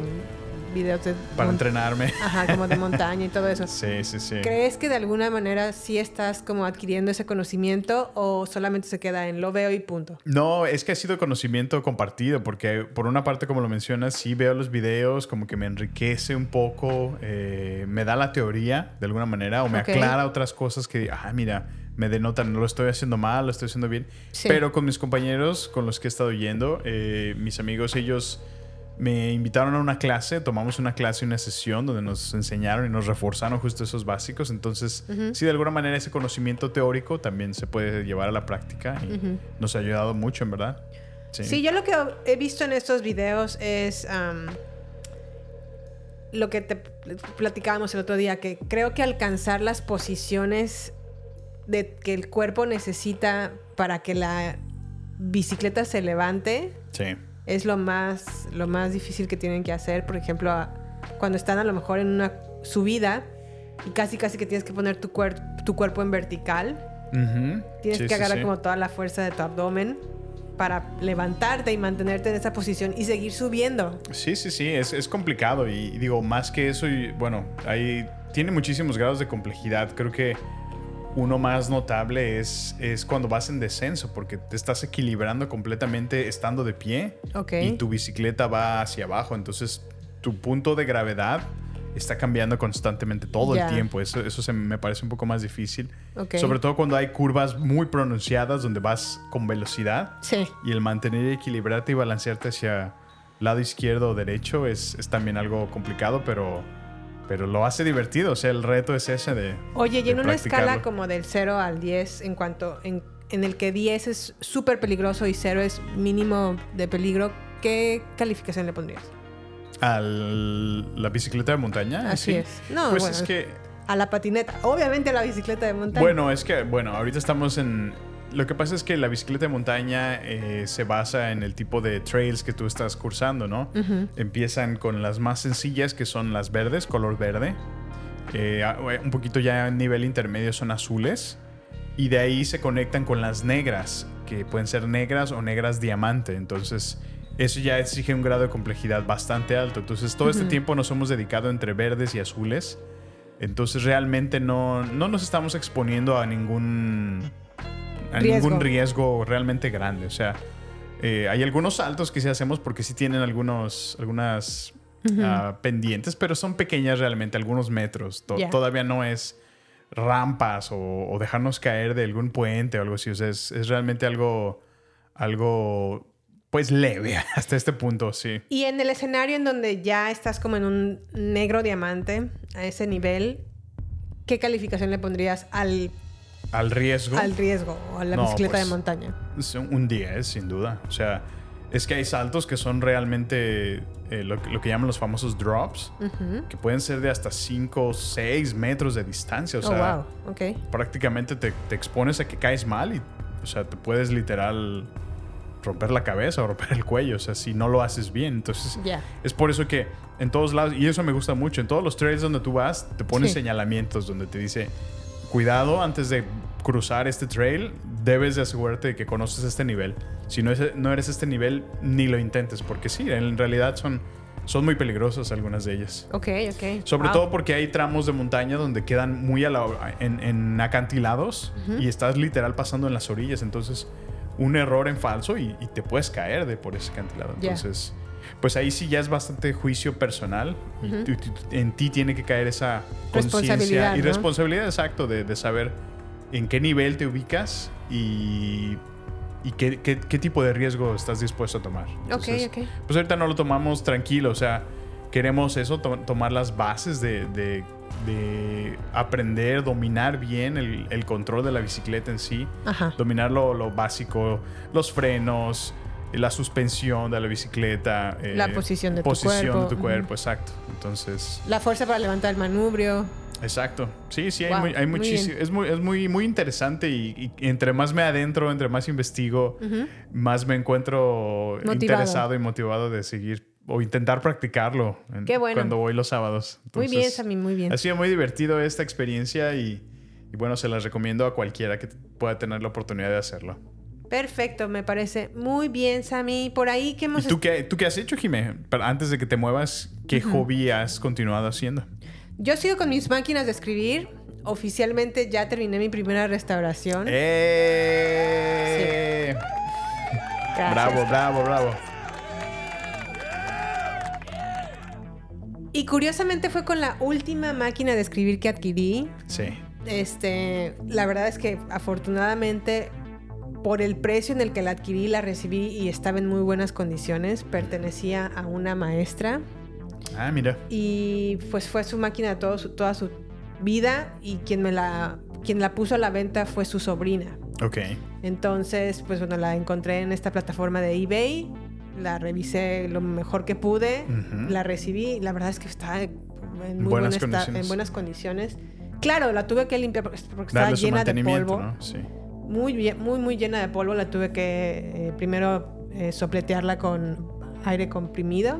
[SPEAKER 2] videos de...
[SPEAKER 3] Para entrenarme.
[SPEAKER 2] Ajá, como de montaña y todo eso.
[SPEAKER 3] Sí, sí, sí.
[SPEAKER 2] ¿Crees que de alguna manera sí estás como adquiriendo ese conocimiento o solamente se queda en lo veo y punto?
[SPEAKER 3] No, es que ha sido conocimiento compartido, porque por una parte, como lo mencionas, sí veo los videos, como que me enriquece un poco, eh, me da la teoría de alguna manera, o me aclara otras cosas que, ah, mira, me denotan, no lo estoy haciendo mal, lo estoy haciendo bien.
[SPEAKER 2] Sí.
[SPEAKER 3] Pero con mis compañeros con los que he estado yendo, eh, mis amigos, ellos me invitaron a una clase, tomamos una clase, una sesión donde nos enseñaron y nos reforzaron justo esos básicos. Entonces, sí, de alguna manera ese conocimiento teórico también se puede llevar a la práctica y nos ha ayudado mucho, en verdad.
[SPEAKER 2] Sí. yo lo que he visto en estos videos es am, lo que te platicábamos el otro día, que creo que alcanzar las posiciones de que el cuerpo necesita para que la bicicleta se levante
[SPEAKER 3] Sí.
[SPEAKER 2] Es lo más, lo más difícil que tienen que hacer. Por ejemplo, cuando están a lo mejor en una subida y casi casi que tienes que poner tu, cuer- tu cuerpo en vertical. Tienes
[SPEAKER 3] Sí,
[SPEAKER 2] que
[SPEAKER 3] sí,
[SPEAKER 2] agarrar
[SPEAKER 3] sí.
[SPEAKER 2] como toda la fuerza de tu abdomen para levantarte y mantenerte en esa posición y seguir subiendo.
[SPEAKER 3] Sí, sí, sí, es, es complicado y, y digo, más que eso, y, bueno, ahí tiene muchísimos grados de complejidad. Creo que uno más notable es, es cuando vas en descenso, porque te estás equilibrando completamente estando de pie y tu bicicleta va hacia abajo, entonces tu punto de gravedad está cambiando constantemente todo el tiempo. Eso, eso se me parece un poco más difícil.
[SPEAKER 2] Ok.
[SPEAKER 3] Sobre todo cuando hay curvas muy pronunciadas donde vas con velocidad.
[SPEAKER 2] Sí.
[SPEAKER 3] Y el mantener y equilibrarte y balancearte hacia lado izquierdo o derecho es, es también algo complicado, pero, pero lo hace divertido. O sea, el reto es ese de.
[SPEAKER 2] Oye, y en una escala como del 0 al 10, en cuanto en, en el que 10 es súper peligroso y 0 es mínimo de peligro, ¿qué calificación le pondrías?
[SPEAKER 3] ¿A la bicicleta de montaña?
[SPEAKER 2] Así
[SPEAKER 3] ¿sí?
[SPEAKER 2] es. No,
[SPEAKER 3] pues
[SPEAKER 2] bueno,
[SPEAKER 3] es que.
[SPEAKER 2] A la patineta. Obviamente a la bicicleta de montaña.
[SPEAKER 3] Bueno, es que, bueno, ahorita estamos en. Lo que pasa es que la bicicleta de montaña eh, se basa en el tipo de trails que tú estás cursando, ¿no? Empiezan con las más sencillas, que son las verdes, color verde. Eh, a- un poquito ya a nivel intermedio son azules. Y de ahí se conectan con las negras, que pueden ser negras o negras diamante. Entonces, eso ya exige un grado de complejidad bastante alto. Entonces, todo este tiempo nos hemos dedicado entre verdes y azules. Entonces, realmente no, no nos estamos exponiendo a ningún, a
[SPEAKER 2] Riesgo.
[SPEAKER 3] ningún riesgo realmente grande. O sea, eh, hay algunos saltos que sí hacemos porque sí tienen algunos, algunas ah, pendientes, pero son pequeñas realmente, algunos metros. To-. Todavía no es rampas o, o dejarnos caer de algún puente o algo así. O sea, es, es realmente algo, algo, pues leve hasta este punto, sí.
[SPEAKER 2] Y en el escenario en donde ya estás como en un negro diamante, a ese nivel, ¿qué calificación le pondrías al,
[SPEAKER 3] Al riesgo.
[SPEAKER 2] al riesgo o a la
[SPEAKER 3] No,
[SPEAKER 2] bicicleta
[SPEAKER 3] pues,
[SPEAKER 2] de montaña?
[SPEAKER 3] Es un 10, sin duda. O sea, es que hay saltos que son realmente eh, lo, lo que llaman los famosos drops, que pueden ser de hasta 5 o 6 metros de distancia. O
[SPEAKER 2] oh,
[SPEAKER 3] sea,
[SPEAKER 2] wow. Ok.
[SPEAKER 3] prácticamente te, te expones a que caes mal y, o sea, te puedes literal romper la cabeza o romper el cuello, o sea, si no lo haces bien. Entonces,
[SPEAKER 2] Ya.
[SPEAKER 3] es por eso que en todos lados, y eso me gusta mucho, en todos los trails donde tú vas, te ponen
[SPEAKER 2] Sí.
[SPEAKER 3] señalamientos donde te dice, cuidado antes de cruzar este trail, debes de asegurarte de que conoces este nivel. Si no, es, no eres este nivel, ni lo intentes, porque sí, en realidad son, son muy peligrosas algunas de ellas.
[SPEAKER 2] Ok, ok.
[SPEAKER 3] Sobre
[SPEAKER 2] Wow.
[SPEAKER 3] todo porque hay tramos de montaña donde quedan muy a la- en, en acantilados y estás literal pasando en las orillas. Entonces, un error en falso y, y te puedes caer de por ese acantilado. Entonces, pues ahí sí ya es bastante juicio personal. tú- tú- en ti tiene que caer esa conciencia y
[SPEAKER 2] ¿no?
[SPEAKER 3] responsabilidad, exacto, de, de saber en qué nivel te ubicas y, y qué, qué- qué tipo de riesgo estás dispuesto a tomar. Entonces,
[SPEAKER 2] ok.
[SPEAKER 3] Pues ahorita no lo tomamos tranquilo, o sea, queremos eso, to- tomar las bases de, de- de aprender, dominar bien el, el control de la bicicleta en sí,
[SPEAKER 2] Ajá.
[SPEAKER 3] dominar lo, lo básico, los frenos, la suspensión de la bicicleta, eh,
[SPEAKER 2] La posición de tu
[SPEAKER 3] posición
[SPEAKER 2] cuerpo,
[SPEAKER 3] de tu cuerpo, exacto. Entonces,
[SPEAKER 2] La fuerza para levantar el manubrio.
[SPEAKER 3] exacto. Sí, sí, hay,
[SPEAKER 2] Wow,
[SPEAKER 3] muy- hay muchísimo. Es muy, es muy, muy interesante y, y entre más me adentro, entre más investigo, más me encuentro
[SPEAKER 2] Motivado.
[SPEAKER 3] interesado y motivado de seguir o intentar practicarlo en-
[SPEAKER 2] Qué bueno.
[SPEAKER 3] cuando voy los sábados.
[SPEAKER 2] Muy bien, Sammy, muy bien.
[SPEAKER 3] Ha sido muy divertido esta experiencia y, y bueno, se las recomiendo a cualquiera que pueda tener la oportunidad de hacerlo.
[SPEAKER 2] Perfecto, me parece muy bien, Sammy. Por ahí que
[SPEAKER 3] ¿Y
[SPEAKER 2] hemos...
[SPEAKER 3] tú qué, tú qué has hecho, Jimé? Antes de que te muevas, ¿qué hobby has continuado haciendo?
[SPEAKER 2] Yo sigo con mis máquinas de escribir. Oficialmente ya terminé mi primera restauración.
[SPEAKER 3] ¡Eh! Bravo, bravo, bravo.
[SPEAKER 2] Y curiosamente fue con la última máquina de escribir que adquirí.
[SPEAKER 3] Sí.
[SPEAKER 2] Este, la verdad es que afortunadamente por el precio en el que la adquirí, la recibí y estaba en muy buenas condiciones. Pertenecía a una maestra
[SPEAKER 3] Ah, mira.
[SPEAKER 2] y pues fue su máquina todo su- toda su vida y quien me la quien la puso a la venta fue su sobrina.
[SPEAKER 3] Ok.
[SPEAKER 2] Entonces, pues bueno, la encontré en esta plataforma de eBay, la revisé lo mejor que pude, la recibí y la verdad es que está en muy
[SPEAKER 3] Buenas
[SPEAKER 2] buen esta-
[SPEAKER 3] condiciones.
[SPEAKER 2] en buenas condiciones. Claro, la tuve que limpiar porque, porque estaba llena de polvo.
[SPEAKER 3] ¿no? Sí.
[SPEAKER 2] Muy, muy, muy llena de polvo. La tuve que eh, primero eh, sopletearla con aire comprimido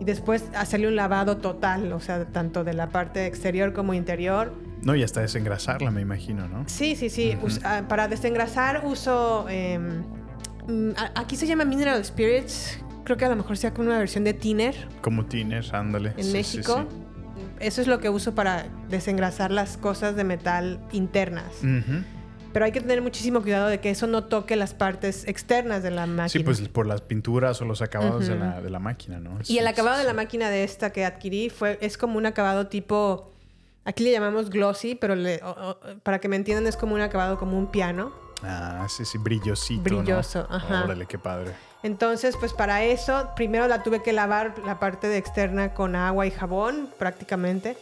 [SPEAKER 2] y después hacerle un lavado total, o sea, tanto de la parte exterior como interior.
[SPEAKER 3] No, y hasta desengrasarla, me imagino, ¿no?
[SPEAKER 2] Sí, sí, sí. Us- ah, para desengrasar uso... a- aquí se llama Mineral Spirits. Creo que a lo mejor sea como una versión de Tiner
[SPEAKER 3] Como tiner, ándale.
[SPEAKER 2] en
[SPEAKER 3] Sí, sí,
[SPEAKER 2] México.
[SPEAKER 3] sí.
[SPEAKER 2] Eso es lo que uso para desengrasar las cosas de metal internas.
[SPEAKER 3] Ujú.
[SPEAKER 2] Pero hay que tener muchísimo cuidado de que eso no toque las partes externas de la máquina.
[SPEAKER 3] Sí, pues por las pinturas o los acabados de, la, de la máquina, ¿no?
[SPEAKER 2] Y el acabado de la máquina de esta que adquirí fue, es como un acabado tipo, aquí le llamamos glossy, pero le- o- o- para que me entiendan es como un acabado como un piano.
[SPEAKER 3] Ah, sí, sí, brillosito.
[SPEAKER 2] Brilloso,
[SPEAKER 3] ¿no?
[SPEAKER 2] ajá.
[SPEAKER 3] Órale, qué padre.
[SPEAKER 2] Entonces, pues para eso, primero la tuve que lavar la parte de externa con agua y jabón, prácticamente.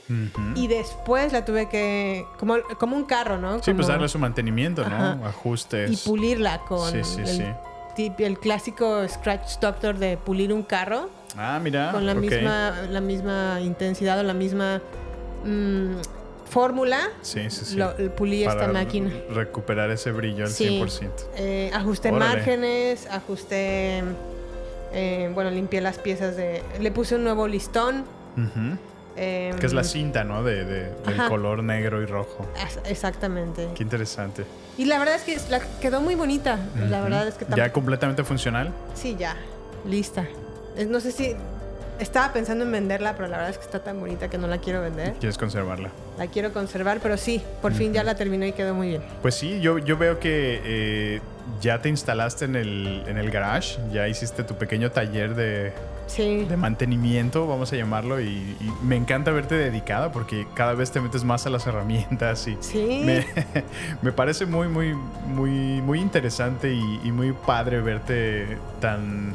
[SPEAKER 2] Y después la tuve que, como, como un carro, ¿no?
[SPEAKER 3] Sí, pues darle su mantenimiento, ¿no? Ajustes.
[SPEAKER 2] Y pulirla con
[SPEAKER 3] Sí, sí,
[SPEAKER 2] el,
[SPEAKER 3] sí.
[SPEAKER 2] tip- el clásico Scratch Doctor de pulir un carro.
[SPEAKER 3] Ah, mira.
[SPEAKER 2] con la, misma, la misma intensidad o la misma mm, fórmula.
[SPEAKER 3] Sí, sí, sí.
[SPEAKER 2] Lo, pulí esta máquina.
[SPEAKER 3] recuperar ese brillo al
[SPEAKER 2] Sí.
[SPEAKER 3] 100%.
[SPEAKER 2] Eh, ajusté
[SPEAKER 3] Órale.
[SPEAKER 2] márgenes, ajusté. eh, bueno, limpié las piezas de. Le puse un nuevo listón. Eh,
[SPEAKER 3] Que es la cinta, ¿no? De, de- del
[SPEAKER 2] Ajá.
[SPEAKER 3] color negro y rojo.
[SPEAKER 2] Exactamente.
[SPEAKER 3] Qué interesante.
[SPEAKER 2] Y la verdad es que la, quedó muy bonita. La verdad es que
[SPEAKER 3] ¿Ya completamente funcional?
[SPEAKER 2] Sí, ya. Lista. No sé si. Estaba pensando en venderla, pero la verdad es que está tan bonita que no la quiero vender.
[SPEAKER 3] ¿Quieres conservarla?
[SPEAKER 2] La quiero conservar, pero sí, por fin ya la terminé y quedó muy bien.
[SPEAKER 3] Pues sí, yo, yo veo que eh, ya te instalaste en el, en el garage, ya hiciste tu pequeño taller de,
[SPEAKER 2] Sí.
[SPEAKER 3] de mantenimiento, vamos a llamarlo, y, y me encanta verte dedicada porque cada vez te metes más a las herramientas y
[SPEAKER 2] Sí.
[SPEAKER 3] me, me parece muy, muy, muy, muy interesante y, y muy padre verte tan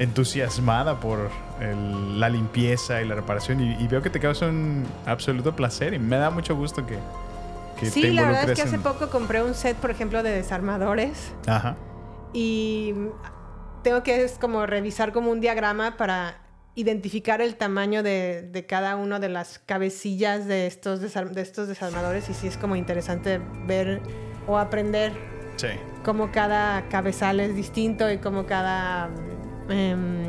[SPEAKER 3] entusiasmada por el- la limpieza y la reparación y, y veo que te causa un absoluto placer y me da mucho gusto que, que
[SPEAKER 2] Sí,
[SPEAKER 3] te
[SPEAKER 2] la verdad es que hace
[SPEAKER 3] en-
[SPEAKER 2] poco compré un set, por ejemplo, de desarmadores
[SPEAKER 3] Ajá.
[SPEAKER 2] y tengo que es como revisar como un diagrama para identificar el tamaño de, de cada una de las cabecillas de estos, de estos desarmadores y sí es como interesante ver o aprender
[SPEAKER 3] Sí.
[SPEAKER 2] cómo cada cabezal es distinto y cómo cada em,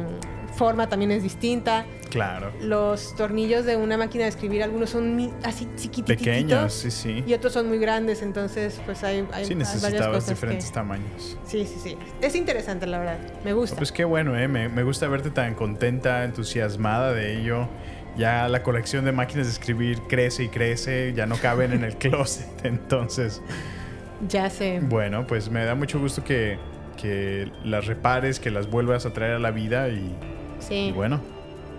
[SPEAKER 2] forma también es distinta.
[SPEAKER 3] Claro.
[SPEAKER 2] Los tornillos de una máquina de escribir, algunos son así chiquititos.
[SPEAKER 3] Pequeños, sí, sí.
[SPEAKER 2] Y otros son muy grandes, entonces pues hay, hay,
[SPEAKER 3] Sí,
[SPEAKER 2] hay varias
[SPEAKER 3] necesitabas
[SPEAKER 2] cosas
[SPEAKER 3] diferentes
[SPEAKER 2] que...
[SPEAKER 3] tamaños.
[SPEAKER 2] Sí, sí, sí. Es interesante, la verdad. Me gusta.
[SPEAKER 3] Pues qué bueno, ¿eh? Me, me gusta verte tan contenta, entusiasmada de ello. Ya la colección de máquinas de escribir crece y crece, ya no caben en el closet. Entonces,
[SPEAKER 2] ya sé.
[SPEAKER 3] bueno, pues me da mucho gusto que, que las repares, que las vuelvas a traer a la vida y,
[SPEAKER 2] Sí.
[SPEAKER 3] y bueno,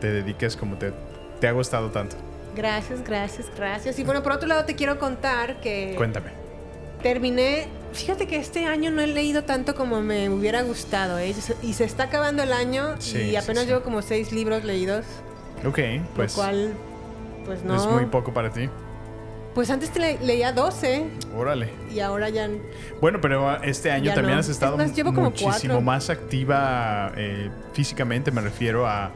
[SPEAKER 3] te dediques como te, te ha gustado tanto.
[SPEAKER 2] Gracias, gracias, gracias. Y bueno, por otro lado te quiero contar que
[SPEAKER 3] Cuéntame.
[SPEAKER 2] terminé... Fíjate que este año no he leído tanto como me hubiera gustado, ¿eh? Y se está acabando el año
[SPEAKER 3] Sí,
[SPEAKER 2] y apenas
[SPEAKER 3] sí.
[SPEAKER 2] llevo como seis libros leídos,
[SPEAKER 3] Ok, pues
[SPEAKER 2] lo cual, pues no...
[SPEAKER 3] es muy poco para ti.
[SPEAKER 2] Pues antes te le- leía 12
[SPEAKER 3] Órale.
[SPEAKER 2] y ahora ya...
[SPEAKER 3] Bueno, pero este año también
[SPEAKER 2] no.
[SPEAKER 3] has estado
[SPEAKER 2] Es más, llevo como
[SPEAKER 3] muchísimo
[SPEAKER 2] cuatro.
[SPEAKER 3] más activa eh, físicamente, me refiero a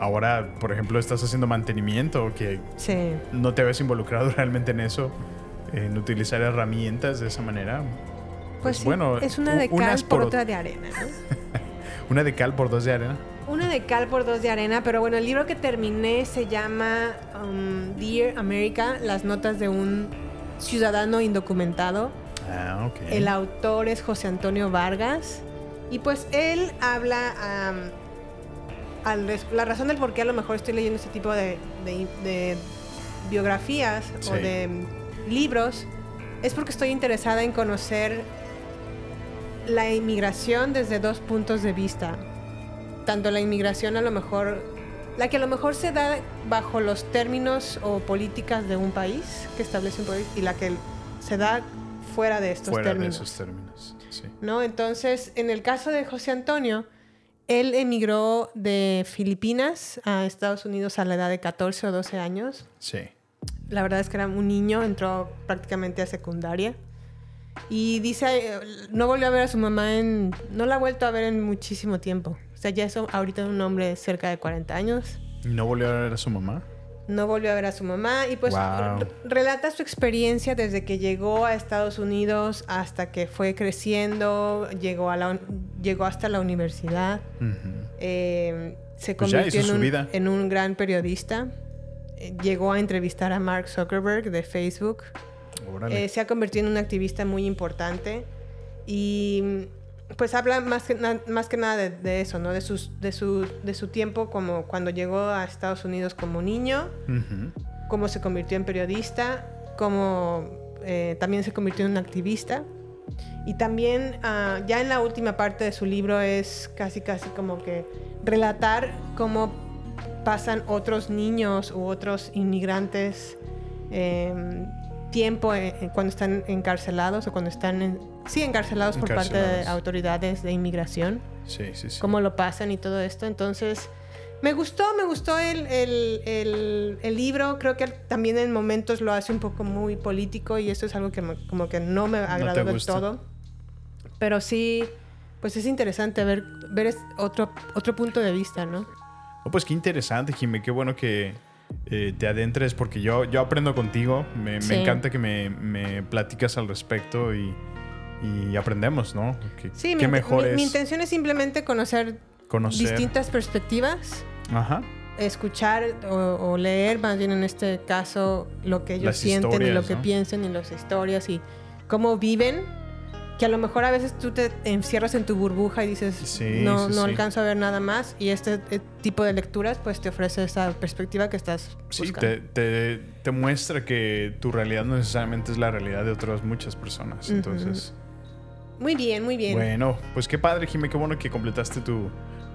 [SPEAKER 3] ahora, por ejemplo, estás haciendo mantenimiento, que
[SPEAKER 2] Sí.
[SPEAKER 3] no te habías involucrado realmente en eso, en utilizar herramientas de esa manera.
[SPEAKER 2] Pues, sí,
[SPEAKER 3] bueno,
[SPEAKER 2] es una de cal por- otra de arena, ¿no?
[SPEAKER 3] Una de cal por dos de arena.
[SPEAKER 2] Una de cal por dos de arena, pero bueno, el libro que terminé se llama um, Dear America, las notas de un ciudadano indocumentado.
[SPEAKER 3] Ah, ok.
[SPEAKER 2] El autor es José Antonio Vargas y pues él habla... res- la razón del por qué a lo mejor estoy leyendo este tipo de, de- de biografías o de libros es porque estoy interesada en conocer la inmigración desde dos puntos de vista. Tanto la inmigración a lo mejor, la que a lo mejor se da bajo los términos o políticas de un país que establece un país y la que se da fuera de estos
[SPEAKER 3] Fuera
[SPEAKER 2] términos.
[SPEAKER 3] de esos términos. Sí.
[SPEAKER 2] ¿no? Entonces, en el caso de José Antonio, él emigró de Filipinas a Estados Unidos a la edad de 14 o 12 años.
[SPEAKER 3] Sí.
[SPEAKER 2] La verdad es que era un niño, entró prácticamente a secundaria. Y dice, eh, no volvió a ver a su mamá en... No la ha vuelto a ver en muchísimo tiempo. O sea, ya es ahorita un hombre de cerca de 40 años.
[SPEAKER 3] ¿No volvió a ver a su mamá?
[SPEAKER 2] No volvió a ver a su mamá y pues
[SPEAKER 3] Wow.
[SPEAKER 2] relata su experiencia desde que llegó a Estados Unidos hasta que fue creciendo, llegó, a la, llegó hasta la universidad,
[SPEAKER 3] Ujú.
[SPEAKER 2] eh, se
[SPEAKER 3] Pues
[SPEAKER 2] convirtió
[SPEAKER 3] hizo
[SPEAKER 2] en, un,
[SPEAKER 3] vida.
[SPEAKER 2] en un gran periodista, eh, llegó a entrevistar a Mark Zuckerberg de Facebook, eh, se ha convertido en un activista muy importante y pues habla más que, na- más que nada de, de eso, ¿no? De, sus, de, su, de su tiempo como cuando llegó a Estados Unidos como niño, cómo se convirtió en periodista, cómo eh, también se convirtió en un activista. Y también ah, ya en la última parte de su libro es casi casi como que relatar cómo pasan otros niños u otros inmigrantes eh, tiempo eh, cuando están encarcelados o cuando están en- sí encarcelados por parte de autoridades de inmigración
[SPEAKER 3] Sí, sí, sí.
[SPEAKER 2] cómo lo pasan y todo esto. Entonces, me gustó, me gustó el, el- el- el libro. Creo que también en momentos lo hace un poco muy político y eso es algo que me- como que no me agradó
[SPEAKER 3] te
[SPEAKER 2] del todo. Pero sí, pues es interesante ver, ver otro, otro punto de vista, ¿no?
[SPEAKER 3] Oh, pues qué interesante, Jimmy. Qué bueno que eh, te adentres porque yo, yo aprendo contigo. Me, me
[SPEAKER 2] Sí.
[SPEAKER 3] encanta que me, me platicas al respecto y, y aprendemos, ¿no? Que-
[SPEAKER 2] Sí,
[SPEAKER 3] qué
[SPEAKER 2] mi,
[SPEAKER 3] mejor
[SPEAKER 2] mi-
[SPEAKER 3] es
[SPEAKER 2] mi intención es simplemente conocer,
[SPEAKER 3] conocer.
[SPEAKER 2] distintas perspectivas.
[SPEAKER 3] Ajá.
[SPEAKER 2] escuchar o, o leer, más bien en este caso, lo que ellos
[SPEAKER 3] Las
[SPEAKER 2] sienten y lo que
[SPEAKER 3] ¿no?
[SPEAKER 2] piensan y las historias y cómo viven. Que a lo mejor a veces tú te encierras en tu burbuja y dices,
[SPEAKER 3] Sí,
[SPEAKER 2] no,
[SPEAKER 3] sí,
[SPEAKER 2] no
[SPEAKER 3] sí.
[SPEAKER 2] alcanzo a ver nada más. Y este eh, tipo de lecturas, pues te ofrece esa perspectiva que estás
[SPEAKER 3] Sí,
[SPEAKER 2] buscando.
[SPEAKER 3] te, te, te muestra que tu realidad no necesariamente es la realidad de otras muchas personas. Entonces,
[SPEAKER 2] Muy bien, muy bien.
[SPEAKER 3] bueno, pues qué padre, Jimmy. Qué bueno que completaste tu,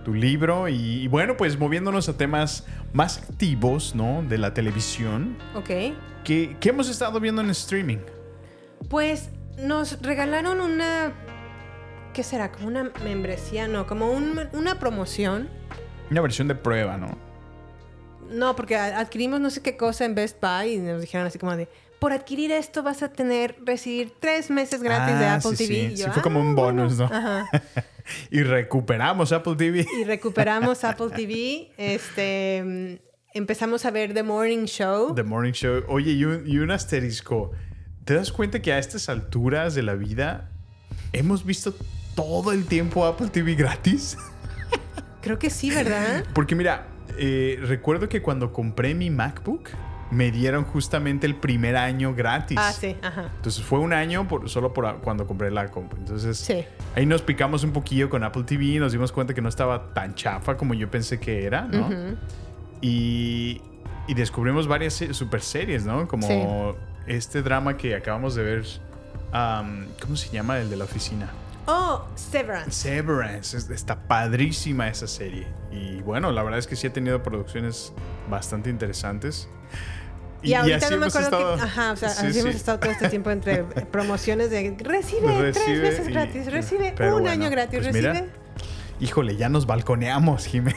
[SPEAKER 3] tu libro y, y bueno, pues moviéndonos a temas más activos, ¿no? De la televisión.
[SPEAKER 2] Ok.
[SPEAKER 3] ¿Qué, qué hemos estado viendo en streaming?
[SPEAKER 2] Pues nos regalaron una. ¿Qué será? Como una membresía, no, como un- una promoción.
[SPEAKER 3] Una versión de prueba, ¿no?
[SPEAKER 2] No, porque adquirimos no sé qué cosa en Best Buy y nos dijeron así como de. Por adquirir esto vas a tener, recibir tres meses gratis de
[SPEAKER 3] Ah,
[SPEAKER 2] Apple
[SPEAKER 3] sí,
[SPEAKER 2] TV.
[SPEAKER 3] sí.
[SPEAKER 2] Y yo,
[SPEAKER 3] Sí, fue
[SPEAKER 2] "Ah,
[SPEAKER 3] como un
[SPEAKER 2] bueno".
[SPEAKER 3] bonus, ¿no?
[SPEAKER 2] Ajá.
[SPEAKER 3] y recuperamos Apple TV.
[SPEAKER 2] Y recuperamos Apple TV. Este. mm, Empezamos a ver The Morning Show.
[SPEAKER 3] The Morning Show. Oye, y un, y un asterisco. ¿Te das cuenta que a estas alturas de la vida hemos visto todo el tiempo Apple TV gratis?
[SPEAKER 2] Creo que sí, ¿verdad?
[SPEAKER 3] Porque mira, eh, recuerdo que cuando compré mi MacBook, me dieron justamente el primer año gratis.
[SPEAKER 2] Ah, sí, ajá.
[SPEAKER 3] Entonces fue un año por, solo por cuando compré la compu. Entonces
[SPEAKER 2] Sí.
[SPEAKER 3] ahí nos picamos un poquillo con Apple TV y nos dimos cuenta que no estaba tan chafa como yo pensé que era, ¿no?
[SPEAKER 2] Ujú.
[SPEAKER 3] y, y descubrimos varias super series, ¿no? Como
[SPEAKER 2] Sí.
[SPEAKER 3] este drama que acabamos de ver. am, ¿Cómo se llama? El de la oficina.
[SPEAKER 2] Oh, Severance.
[SPEAKER 3] Severance. Es- Está padrísima esa serie. Y bueno, la verdad es que sí ha tenido producciones bastante interesantes.
[SPEAKER 2] Y, ahorita no me acuerdo
[SPEAKER 3] estado-
[SPEAKER 2] que. Ajá, o sea,
[SPEAKER 3] Sí,
[SPEAKER 2] así hemos estado todo este tiempo entre promociones de recibe, tres meses
[SPEAKER 3] y-
[SPEAKER 2] gratis, recibe un
[SPEAKER 3] bueno,
[SPEAKER 2] año gratis,
[SPEAKER 3] pues
[SPEAKER 2] recibe.
[SPEAKER 3] mira, Híjole, ya nos balconeamos, Jimé.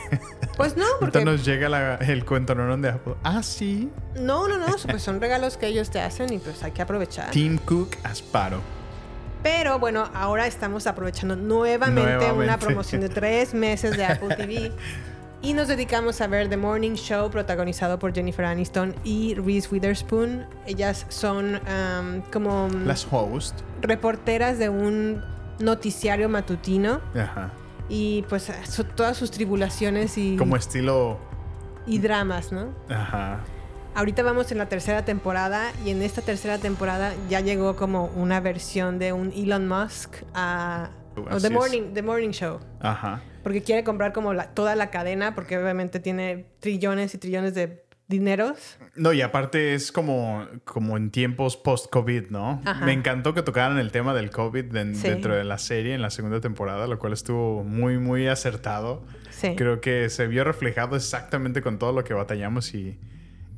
[SPEAKER 2] Pues no,
[SPEAKER 3] Ahorita
[SPEAKER 2] porque.
[SPEAKER 3] nos llega la- el cuento de Apple. Ah, sí.
[SPEAKER 2] No, no, no, pues son regalos que ellos te hacen y pues hay que aprovechar.
[SPEAKER 3] Tim Cook Asparo.
[SPEAKER 2] Pero bueno, ahora estamos aprovechando nuevamente, una
[SPEAKER 3] Nuevamente.
[SPEAKER 2] promoción de tres meses de Apple TV. Y nos dedicamos a ver The Morning Show, protagonizado por Jennifer Aniston y Reese Witherspoon. Ellas son am, como mm,
[SPEAKER 3] Las host.
[SPEAKER 2] reporteras de un noticiario matutino.
[SPEAKER 3] Ajá.
[SPEAKER 2] Y pues su- todas sus tribulaciones y,
[SPEAKER 3] Como estilo.
[SPEAKER 2] y dramas, ¿no?
[SPEAKER 3] Ajá.
[SPEAKER 2] Ahorita vamos en la tercera temporada y en esta tercera temporada ya llegó como una versión de un Elon Musk a The
[SPEAKER 3] es.
[SPEAKER 2] Morning, The Morning Show.
[SPEAKER 3] Ajá.
[SPEAKER 2] Porque quiere comprar como la- toda la cadena porque obviamente tiene trillones y trillones de dineros.
[SPEAKER 3] No, y aparte es como, como en tiempos post-COVID, ¿no?
[SPEAKER 2] Ajá.
[SPEAKER 3] Me encantó que tocaran el tema del COVID
[SPEAKER 2] Sí.
[SPEAKER 3] dentro de la serie en la segunda temporada, lo cual estuvo muy, muy acertado.
[SPEAKER 2] Sí.
[SPEAKER 3] Creo que se vio reflejado exactamente con todo lo que batallamos y,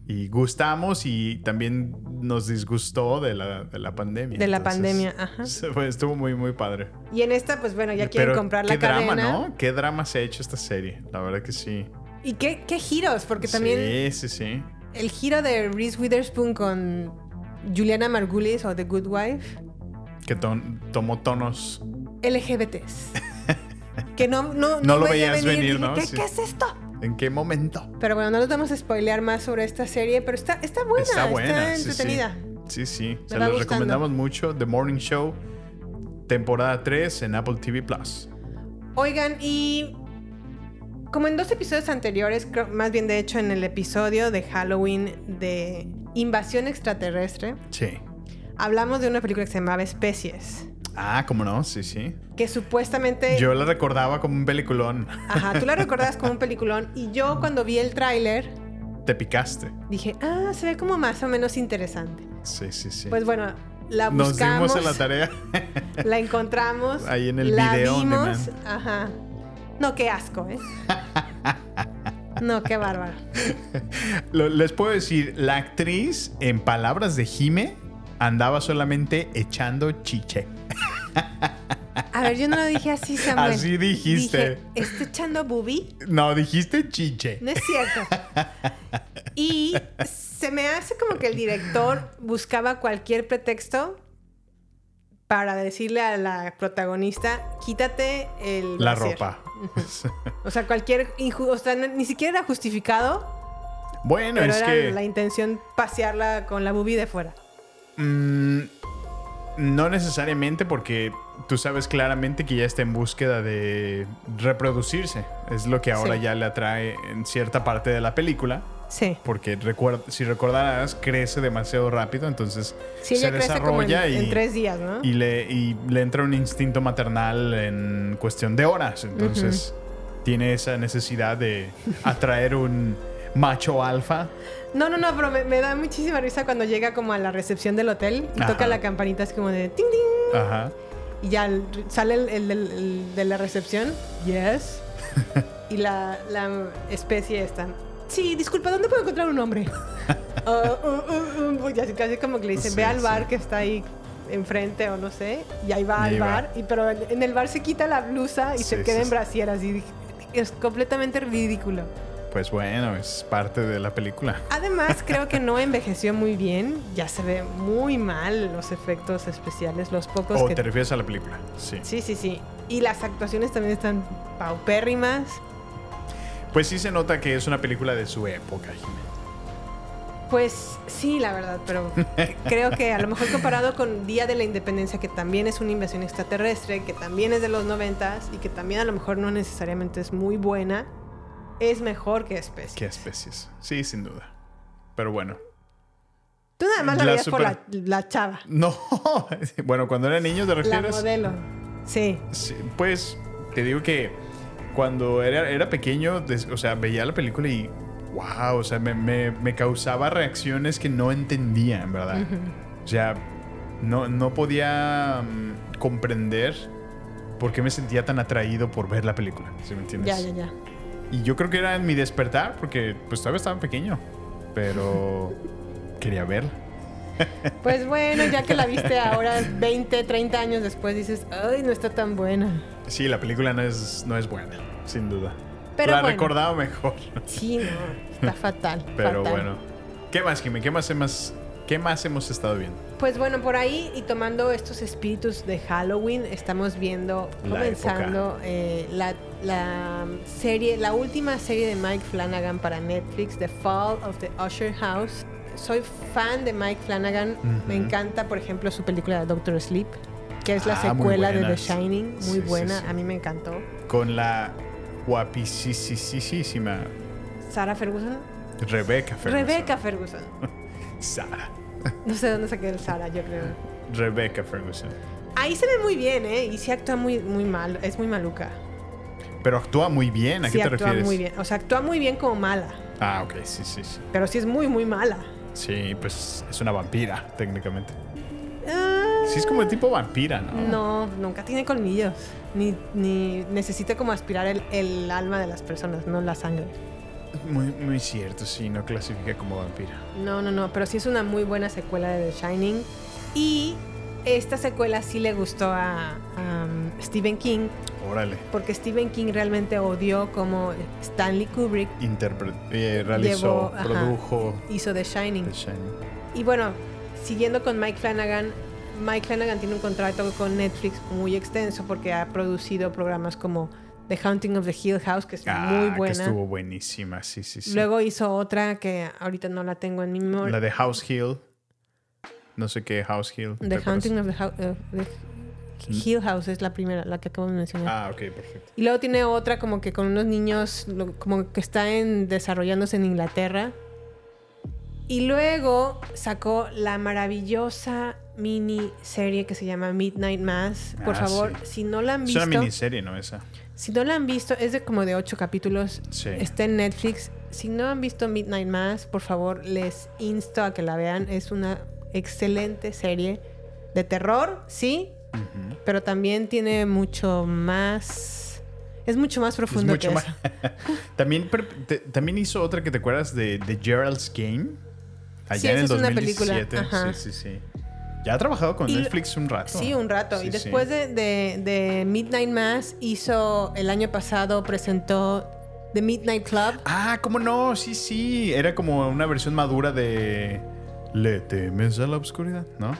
[SPEAKER 3] y gustamos y también nos disgustó de la, de la pandemia.
[SPEAKER 2] De la
[SPEAKER 3] Entonces,
[SPEAKER 2] pandemia, ajá.
[SPEAKER 3] Estuvo muy, muy padre.
[SPEAKER 2] Y en esta, pues bueno, ya quieren
[SPEAKER 3] Pero
[SPEAKER 2] comprar
[SPEAKER 3] qué
[SPEAKER 2] la cadena.
[SPEAKER 3] drama, ¿no? Qué drama se ha hecho esta serie. La verdad que sí.
[SPEAKER 2] Y qué, qué giros, porque también
[SPEAKER 3] Sí, sí, sí.
[SPEAKER 2] el giro de Reese Witherspoon con Juliana Margulis o The Good Wife.
[SPEAKER 3] Que ton- tomó tonos
[SPEAKER 2] LGBTs. que no, no,
[SPEAKER 3] No lo
[SPEAKER 2] veía
[SPEAKER 3] veías venir,
[SPEAKER 2] Dije,
[SPEAKER 3] ¿no?
[SPEAKER 2] ¿Qué,
[SPEAKER 3] Sí.
[SPEAKER 2] qué es esto?
[SPEAKER 3] ¿En qué momento?
[SPEAKER 2] Pero bueno, no nos vamos a spoilear más sobre esta serie, pero está, está buena,
[SPEAKER 3] está buena. sí,
[SPEAKER 2] entretenida.
[SPEAKER 3] Sí, sí. sí. Se les
[SPEAKER 2] gustando.
[SPEAKER 3] recomendamos mucho. The Morning Show, temporada 3 en Apple TV Plus.
[SPEAKER 2] Oigan, y como en dos episodios anteriores, más bien de hecho en el episodio de Halloween de Invasión Extraterrestre,
[SPEAKER 3] Sí.
[SPEAKER 2] hablamos de una película que se llamaba Especies,
[SPEAKER 3] Ah, ¿cómo no? Sí, sí.
[SPEAKER 2] que supuestamente...
[SPEAKER 3] Yo la recordaba como un peliculón.
[SPEAKER 2] Ajá, tú la recordabas como un peliculón y yo cuando vi el tráiler
[SPEAKER 3] Te picaste.
[SPEAKER 2] dije, ah, se ve como más o menos interesante.
[SPEAKER 3] Sí, sí, sí.
[SPEAKER 2] Pues bueno, la
[SPEAKER 3] Nos
[SPEAKER 2] buscamos,
[SPEAKER 3] dimos en la tarea.
[SPEAKER 2] la encontramos,
[SPEAKER 3] Ahí en el
[SPEAKER 2] la
[SPEAKER 3] video
[SPEAKER 2] vimos, ajá. No, qué asco, ¿eh? No, qué bárbaro.
[SPEAKER 3] Les puedo decir, la actriz, en palabras de Jime, andaba solamente echando chiche.
[SPEAKER 2] A ver, yo no lo dije así, Samuel.
[SPEAKER 3] Así dijiste.
[SPEAKER 2] Dije, ¿está echando boobie?
[SPEAKER 3] No, dijiste chiche.
[SPEAKER 2] No es cierto. Y se me hace como que el director buscaba cualquier pretexto para decirle a la protagonista, quítate el
[SPEAKER 3] La
[SPEAKER 2] brasier".
[SPEAKER 3] ropa.
[SPEAKER 2] O sea, cualquier o sea, ni siquiera era justificado,
[SPEAKER 3] bueno,
[SPEAKER 2] pero
[SPEAKER 3] es
[SPEAKER 2] era
[SPEAKER 3] que...
[SPEAKER 2] la intención pasearla con la boobie de fuera.
[SPEAKER 3] Mm, no necesariamente porque tú sabes claramente que ya está en búsqueda de reproducirse. Es lo que ahora
[SPEAKER 2] Sí.
[SPEAKER 3] ya le atrae en cierta parte de la película.
[SPEAKER 2] Sí.
[SPEAKER 3] Porque recuerda, si recordarás, crece demasiado rápido, entonces
[SPEAKER 2] Sí,
[SPEAKER 3] se
[SPEAKER 2] como en,
[SPEAKER 3] desarrolla y,
[SPEAKER 2] en tres días, ¿no?
[SPEAKER 3] y le, y le entra un instinto maternal en cuestión de horas. Entonces tiene esa necesidad de atraer un macho alfa.
[SPEAKER 2] No, no, no, pero me, me da muchísima risa cuando llega como a la recepción del hotel y
[SPEAKER 3] Ajá.
[SPEAKER 2] toca la campanita, es como de ting, ting.
[SPEAKER 3] Ajá.
[SPEAKER 2] Y ya el- sale el, el del- el de la recepción. Yes. Y la, la especie esta. Sí, disculpa, ¿dónde puedo encontrar un hombre? Uh, uh, uh, y así casi como que le dice,
[SPEAKER 3] Sí,
[SPEAKER 2] ve al
[SPEAKER 3] sí.
[SPEAKER 2] bar que está ahí enfrente o no sé. Y ahí va
[SPEAKER 3] Y
[SPEAKER 2] al
[SPEAKER 3] ahí va.
[SPEAKER 2] bar. Y, pero en el bar se quita la blusa y
[SPEAKER 3] Sí,
[SPEAKER 2] se queda
[SPEAKER 3] sí,
[SPEAKER 2] en
[SPEAKER 3] sí.
[SPEAKER 2] brasieras. Y es completamente ridículo.
[SPEAKER 3] Pues bueno, es parte de la película.
[SPEAKER 2] Además, creo que no envejeció muy bien. Ya se ve muy mal los efectos especiales, los pocos
[SPEAKER 3] ¿O
[SPEAKER 2] que...
[SPEAKER 3] te refieres a la película? Sí.
[SPEAKER 2] Sí, sí, sí. Y las actuaciones también están paupérrimas.
[SPEAKER 3] Pues sí se nota que es una película de su época, Jimena.
[SPEAKER 2] Pues sí, la verdad, pero creo que a lo mejor comparado con Día de la Independencia, que también es una invasión extraterrestre, que también es de los noventas y que también a lo mejor no necesariamente es muy buena, es mejor que Especie.
[SPEAKER 3] ¿Qué especies? Sí, sin duda. Pero bueno.
[SPEAKER 2] Tú nada más la,
[SPEAKER 3] La
[SPEAKER 2] veías por la, la chava,
[SPEAKER 3] No. bueno, cuando era niño, ¿te
[SPEAKER 2] la
[SPEAKER 3] refieres?
[SPEAKER 2] modelo. Sí.
[SPEAKER 3] Sí, pues te digo que cuando era, era pequeño, o sea, veía la película y wow, o sea, me, me- me causaba reacciones que no entendía, en verdad. O sea, no, no podía mm, comprender por qué me sentía tan atraído por ver la película, ¿sí me entiendes?
[SPEAKER 2] Ya, ya, ya.
[SPEAKER 3] Y yo creo que era en mi despertar, porque pues todavía estaba pequeño, pero quería verla.
[SPEAKER 2] Pues bueno, ya que la viste ahora, 20, 30 años después, dices, ay, no está tan buena.
[SPEAKER 3] Sí, la película no es, no es buena, sin duda.
[SPEAKER 2] Pero
[SPEAKER 3] la
[SPEAKER 2] bueno.
[SPEAKER 3] recordaba mejor.
[SPEAKER 2] Sí, no, está fatal.
[SPEAKER 3] Pero
[SPEAKER 2] fatal.
[SPEAKER 3] bueno. ¿Qué más, Jimmy? ¿Qué más, hemos, ¿Qué más hemos estado viendo?
[SPEAKER 2] Pues bueno, por ahí y tomando estos espíritus de Halloween, estamos viendo,
[SPEAKER 3] La
[SPEAKER 2] comenzando eh, la, la serie, la última serie de Mike Flanagan para Netflix, The Fall of the Usher House. Soy fan de Mike Flanagan, me encanta, por ejemplo, su película Doctor Sleep, que es la
[SPEAKER 3] Ah,
[SPEAKER 2] secuela de. The Shining, muy
[SPEAKER 3] Sí,
[SPEAKER 2] buena,
[SPEAKER 3] sí.
[SPEAKER 2] a mí me encantó.
[SPEAKER 3] Con la guapísima
[SPEAKER 2] Sarah Ferguson.
[SPEAKER 3] Rebecca Ferguson.
[SPEAKER 2] Rebecca Ferguson.
[SPEAKER 3] Sara.
[SPEAKER 2] No sé dónde saqué el Sarah, yo creo.
[SPEAKER 3] Rebecca Ferguson.
[SPEAKER 2] Ahí se ve muy bien, ¿eh? Y sí actúa muy, muy mal, es muy maluca.
[SPEAKER 3] Pero actúa muy bien. ¿A
[SPEAKER 2] sí
[SPEAKER 3] qué te
[SPEAKER 2] actúa
[SPEAKER 3] refieres?
[SPEAKER 2] muy bien. O sea, actúa muy bien como mala.
[SPEAKER 3] Ah, ok. Sí, sí, sí.
[SPEAKER 2] Pero sí es muy, muy mala.
[SPEAKER 3] Sí, pues es una vampira, técnicamente.
[SPEAKER 2] Ah,
[SPEAKER 3] Sí, es como de tipo vampira, ¿no?
[SPEAKER 2] no, nunca tiene colmillos. Ni, ni necesita como aspirar el, el alma de las personas, no la sangre.
[SPEAKER 3] Muy, muy cierto, sí, no clasifica como vampira.
[SPEAKER 2] No, no, no. Pero sí es una muy buena secuela de The Shining. Y esta secuela sí le gustó a, a, um, Stephen King.
[SPEAKER 3] Órale.
[SPEAKER 2] Porque Stephen King realmente odió como Stanley Kubrick
[SPEAKER 3] Interpre eh, realizó,
[SPEAKER 2] Llevó, ajá.
[SPEAKER 3] produjo
[SPEAKER 2] hizo The Shining.
[SPEAKER 3] The Shining.
[SPEAKER 2] Y bueno, siguiendo con Mike Flanagan, Mike Flanagan tiene un contrato con Netflix muy extenso porque ha producido programas como The Haunting of the Hill House, que es
[SPEAKER 3] Ah,
[SPEAKER 2] muy
[SPEAKER 3] que
[SPEAKER 2] buena.
[SPEAKER 3] estuvo buenísima, sí, sí, sí.
[SPEAKER 2] Luego hizo otra que ahorita no la tengo en mi memoria.
[SPEAKER 3] La de House Hill. No sé qué House Hill. ¿te
[SPEAKER 2] The? Haunting of the, Hou- eh, Hill House es la primera, la que acabo de mencionar.
[SPEAKER 3] Ah, ok, perfecto.
[SPEAKER 2] Y luego tiene otra como que con unos niños, lo- como que está en, desarrollándose en Inglaterra. Y luego sacó la maravillosa mini serie que se llama Midnight Mass. Por
[SPEAKER 3] Ah,
[SPEAKER 2] favor,
[SPEAKER 3] sí.
[SPEAKER 2] si no la han
[SPEAKER 3] Es
[SPEAKER 2] visto,
[SPEAKER 3] una miniserie, ¿no? Esa.
[SPEAKER 2] si no la han visto, es de como de ocho capítulos.
[SPEAKER 3] Sí.
[SPEAKER 2] Está en Netflix. Si no han visto Midnight Mass, por favor, les insto a que la vean. Es una excelente serie de terror, sí, pero también tiene mucho más. Es mucho más
[SPEAKER 3] Es
[SPEAKER 2] profundo
[SPEAKER 3] mucho
[SPEAKER 2] que
[SPEAKER 3] más.
[SPEAKER 2] eso.
[SPEAKER 3] también, te- también hizo otra que te acuerdas de, de Gerald's Game. Allá
[SPEAKER 2] Sí,
[SPEAKER 3] en el
[SPEAKER 2] es una película,
[SPEAKER 3] 2017.
[SPEAKER 2] ajá.
[SPEAKER 3] Sí, sí, sí. Ya ha trabajado con
[SPEAKER 2] Y
[SPEAKER 3] Netflix un rato.
[SPEAKER 2] Sí, un rato.
[SPEAKER 3] Sí,
[SPEAKER 2] y
[SPEAKER 3] sí.
[SPEAKER 2] después de, de- de Midnight Mass, hizo el año pasado, presentó The Midnight Club.
[SPEAKER 3] Ah, ¿cómo no? Sí, sí. Era como una versión madura de Le temes a la oscuridad, ¿no?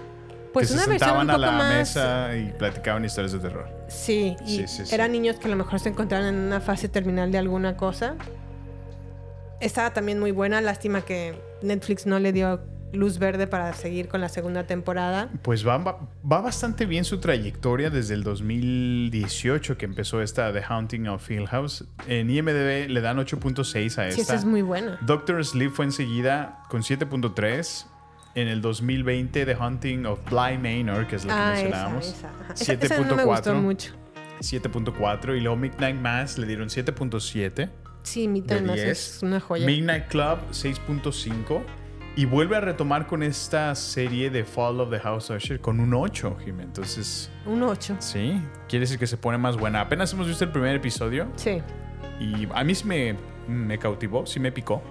[SPEAKER 2] Pues
[SPEAKER 3] que
[SPEAKER 2] una
[SPEAKER 3] se sentaban
[SPEAKER 2] un
[SPEAKER 3] a la
[SPEAKER 2] más.
[SPEAKER 3] mesa y platicaban historias de terror.
[SPEAKER 2] Sí, y
[SPEAKER 3] Sí, sí, sí.
[SPEAKER 2] eran niños que a lo mejor se encontraban en una fase terminal de alguna cosa. Estaba también muy buena. Lástima que Netflix no le dio luz verde para seguir con la segunda temporada.
[SPEAKER 3] Pues va, va, va bastante bien su trayectoria desde el 2018 que empezó esta The Haunting of Hill House. En IMDb le dan 8.6 a esta.
[SPEAKER 2] Sí, esa es muy buena.
[SPEAKER 3] Doctor Sleep fue enseguida con 7.3. En el 2020 The Haunting of Bly Manor, que es la que
[SPEAKER 2] Ah,
[SPEAKER 3] mencionábamos.
[SPEAKER 2] esa. ajá. Esa, esa no me gustó
[SPEAKER 3] 7.4.
[SPEAKER 2] mucho.
[SPEAKER 3] 7.4 y luego Midnight Mass le dieron 7.7
[SPEAKER 2] Sí, Midnight Mass
[SPEAKER 3] 10.
[SPEAKER 2] es una joya.
[SPEAKER 3] Midnight Club 6.5 y vuelve a retomar con esta serie de Fall of the House Usher con un 8, Jimmy. Entonces,
[SPEAKER 2] Un 8.
[SPEAKER 3] sí, quiere decir que se pone más buena. Apenas hemos visto el primer episodio,
[SPEAKER 2] Sí.
[SPEAKER 3] Y a mí sí me, me cautivó, sí me picó.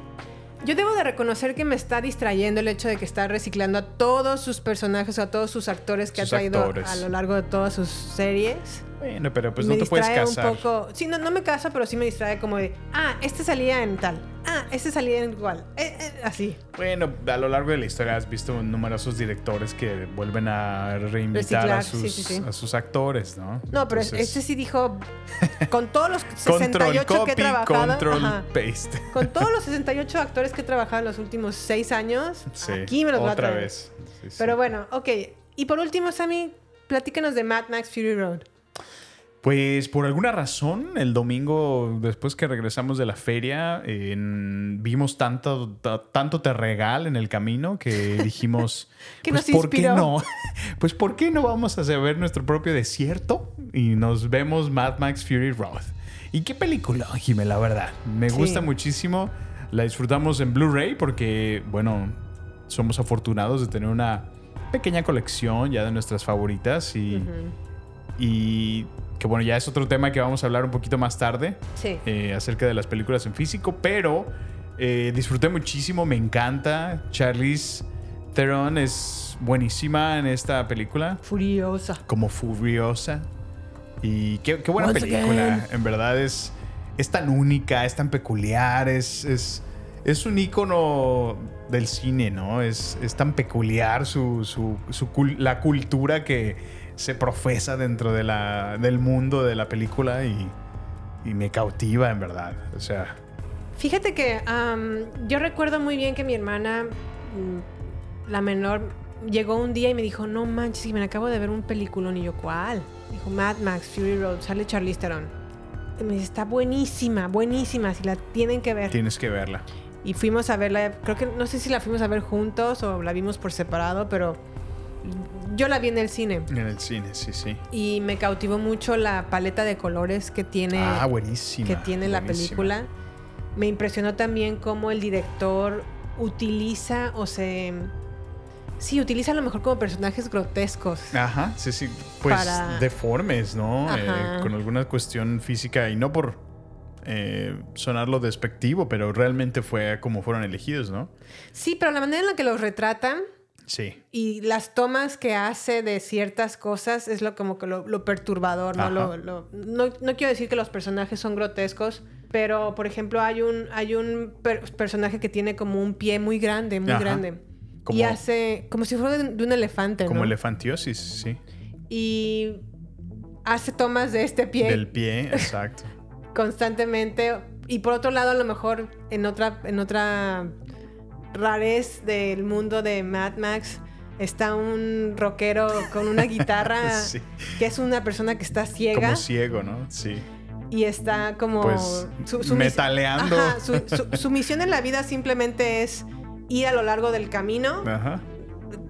[SPEAKER 2] Yo debo de reconocer que me está distrayendo el hecho de que está reciclando a todos sus personajes, a todos sus actores que
[SPEAKER 3] Sus
[SPEAKER 2] ha traído
[SPEAKER 3] actores.
[SPEAKER 2] a lo largo de todas sus series.
[SPEAKER 3] Bueno, pero pues
[SPEAKER 2] me
[SPEAKER 3] no te puedes
[SPEAKER 2] distrae
[SPEAKER 3] casar.
[SPEAKER 2] un poco. Sí, no, no me caso, pero sí me distrae como de, ah, este salía en tal. Ah, este salía en igual. Eh, eh, así.
[SPEAKER 3] Bueno, a lo largo de la historia has visto numerosos directores que vuelven a reinvitar a sus,
[SPEAKER 2] sí, sí, sí.
[SPEAKER 3] a sus actores, ¿no?
[SPEAKER 2] No, pero
[SPEAKER 3] Entonces,
[SPEAKER 2] este sí dijo, con todos los
[SPEAKER 3] Control
[SPEAKER 2] 68 que he
[SPEAKER 3] copy,
[SPEAKER 2] trabajado.
[SPEAKER 3] control
[SPEAKER 2] ajá,
[SPEAKER 3] paste.
[SPEAKER 2] con todos los 68 actores que he trabajado en los últimos 6 años,
[SPEAKER 3] Sí,
[SPEAKER 2] aquí me los voy a
[SPEAKER 3] otra
[SPEAKER 2] traer.
[SPEAKER 3] vez.
[SPEAKER 2] Pero bueno, ok. Y por último, Sammy, platícanos de Mad Max Fury Road.
[SPEAKER 3] Pues por alguna razón, el domingo, después que regresamos de la feria, en- vimos tanto, ta- tanto te regal en el camino que dijimos,
[SPEAKER 2] Que
[SPEAKER 3] pues
[SPEAKER 2] nos
[SPEAKER 3] ¿por qué no? Pues ¿por qué no vamos a ver nuestro propio desierto? Y nos vemos Mad Max Fury Road. ¿Y qué película, Jimé, la verdad? Me
[SPEAKER 2] Sí.
[SPEAKER 3] gusta muchísimo. La disfrutamos en Blu-ray porque, bueno, somos afortunados de tener una pequeña colección ya de nuestras favoritas y... Y que bueno, ya es otro tema que vamos a hablar un poquito más tarde
[SPEAKER 2] Sí.
[SPEAKER 3] eh, acerca de las películas en físico, pero eh, disfruté muchísimo, me encanta. Charlize Theron es buenísima en esta película,
[SPEAKER 2] Furiosa.
[SPEAKER 3] como furiosa. Y qué, qué buena
[SPEAKER 2] Once
[SPEAKER 3] película,
[SPEAKER 2] again.
[SPEAKER 3] en verdad es, es tan única, es tan peculiar, es, es, es un ícono del cine, ¿no? Es, es tan peculiar su, su- su la cultura que se profesa dentro de la, del mundo de la película y, y me cautiva, en verdad. O sea,
[SPEAKER 2] Fíjate que am, yo recuerdo muy bien que mi hermana, mm, la menor, llegó un día y me dijo, no manches, que me acabo de ver un peliculón. Y yo, ¿cuál? Dijo, Mad Max, Fury Road, sale Charlize Theron. Y me dice, está buenísima, buenísima, si la tienen que ver.
[SPEAKER 3] tienes que verla.
[SPEAKER 2] Y fuimos a verla, creo que no sé si la fuimos a ver juntos o la vimos por separado, pero yo la vi en el cine.
[SPEAKER 3] En el cine, sí, sí.
[SPEAKER 2] Y me cautivó mucho la paleta de colores que tiene,
[SPEAKER 3] ah, buenísima.
[SPEAKER 2] que tiene la película. Me impresionó también cómo el director utiliza o se... Sí, utiliza a lo mejor como personajes grotescos.
[SPEAKER 3] Ajá, sí, sí. Pues
[SPEAKER 2] Para-
[SPEAKER 3] deformes, ¿no? Eh, con alguna cuestión física y no por eh, sonarlo despectivo, pero realmente fue como fueron elegidos, ¿no?
[SPEAKER 2] Sí, pero la manera en la que los retratan
[SPEAKER 3] Sí.
[SPEAKER 2] y las tomas que hace de ciertas cosas es lo como que lo, lo perturbador, ¿no? Lo- lo- no? no quiero decir que los personajes son grotescos, pero por ejemplo hay un, hay un per- personaje que tiene como un pie muy grande, muy
[SPEAKER 3] Ajá.
[SPEAKER 2] grande.
[SPEAKER 3] Como-
[SPEAKER 2] y hace como si fuera de, de un elefante,
[SPEAKER 3] Como
[SPEAKER 2] ¿no?
[SPEAKER 3] elefantiosis, sí.
[SPEAKER 2] y hace tomas de este pie
[SPEAKER 3] Del pie, exacto.
[SPEAKER 2] constantemente. Y por otro lado, a lo mejor en otra, en otra rarez del mundo de Mad Max está un rockero con una guitarra
[SPEAKER 3] Sí.
[SPEAKER 2] que es una persona que está ciega
[SPEAKER 3] Como ciego, ¿no? Sí.
[SPEAKER 2] y está como
[SPEAKER 3] Pues,
[SPEAKER 2] mis-
[SPEAKER 3] metaleando.
[SPEAKER 2] Ajá, su, su- su misión en la vida simplemente es ir a lo largo del camino
[SPEAKER 3] Ajá.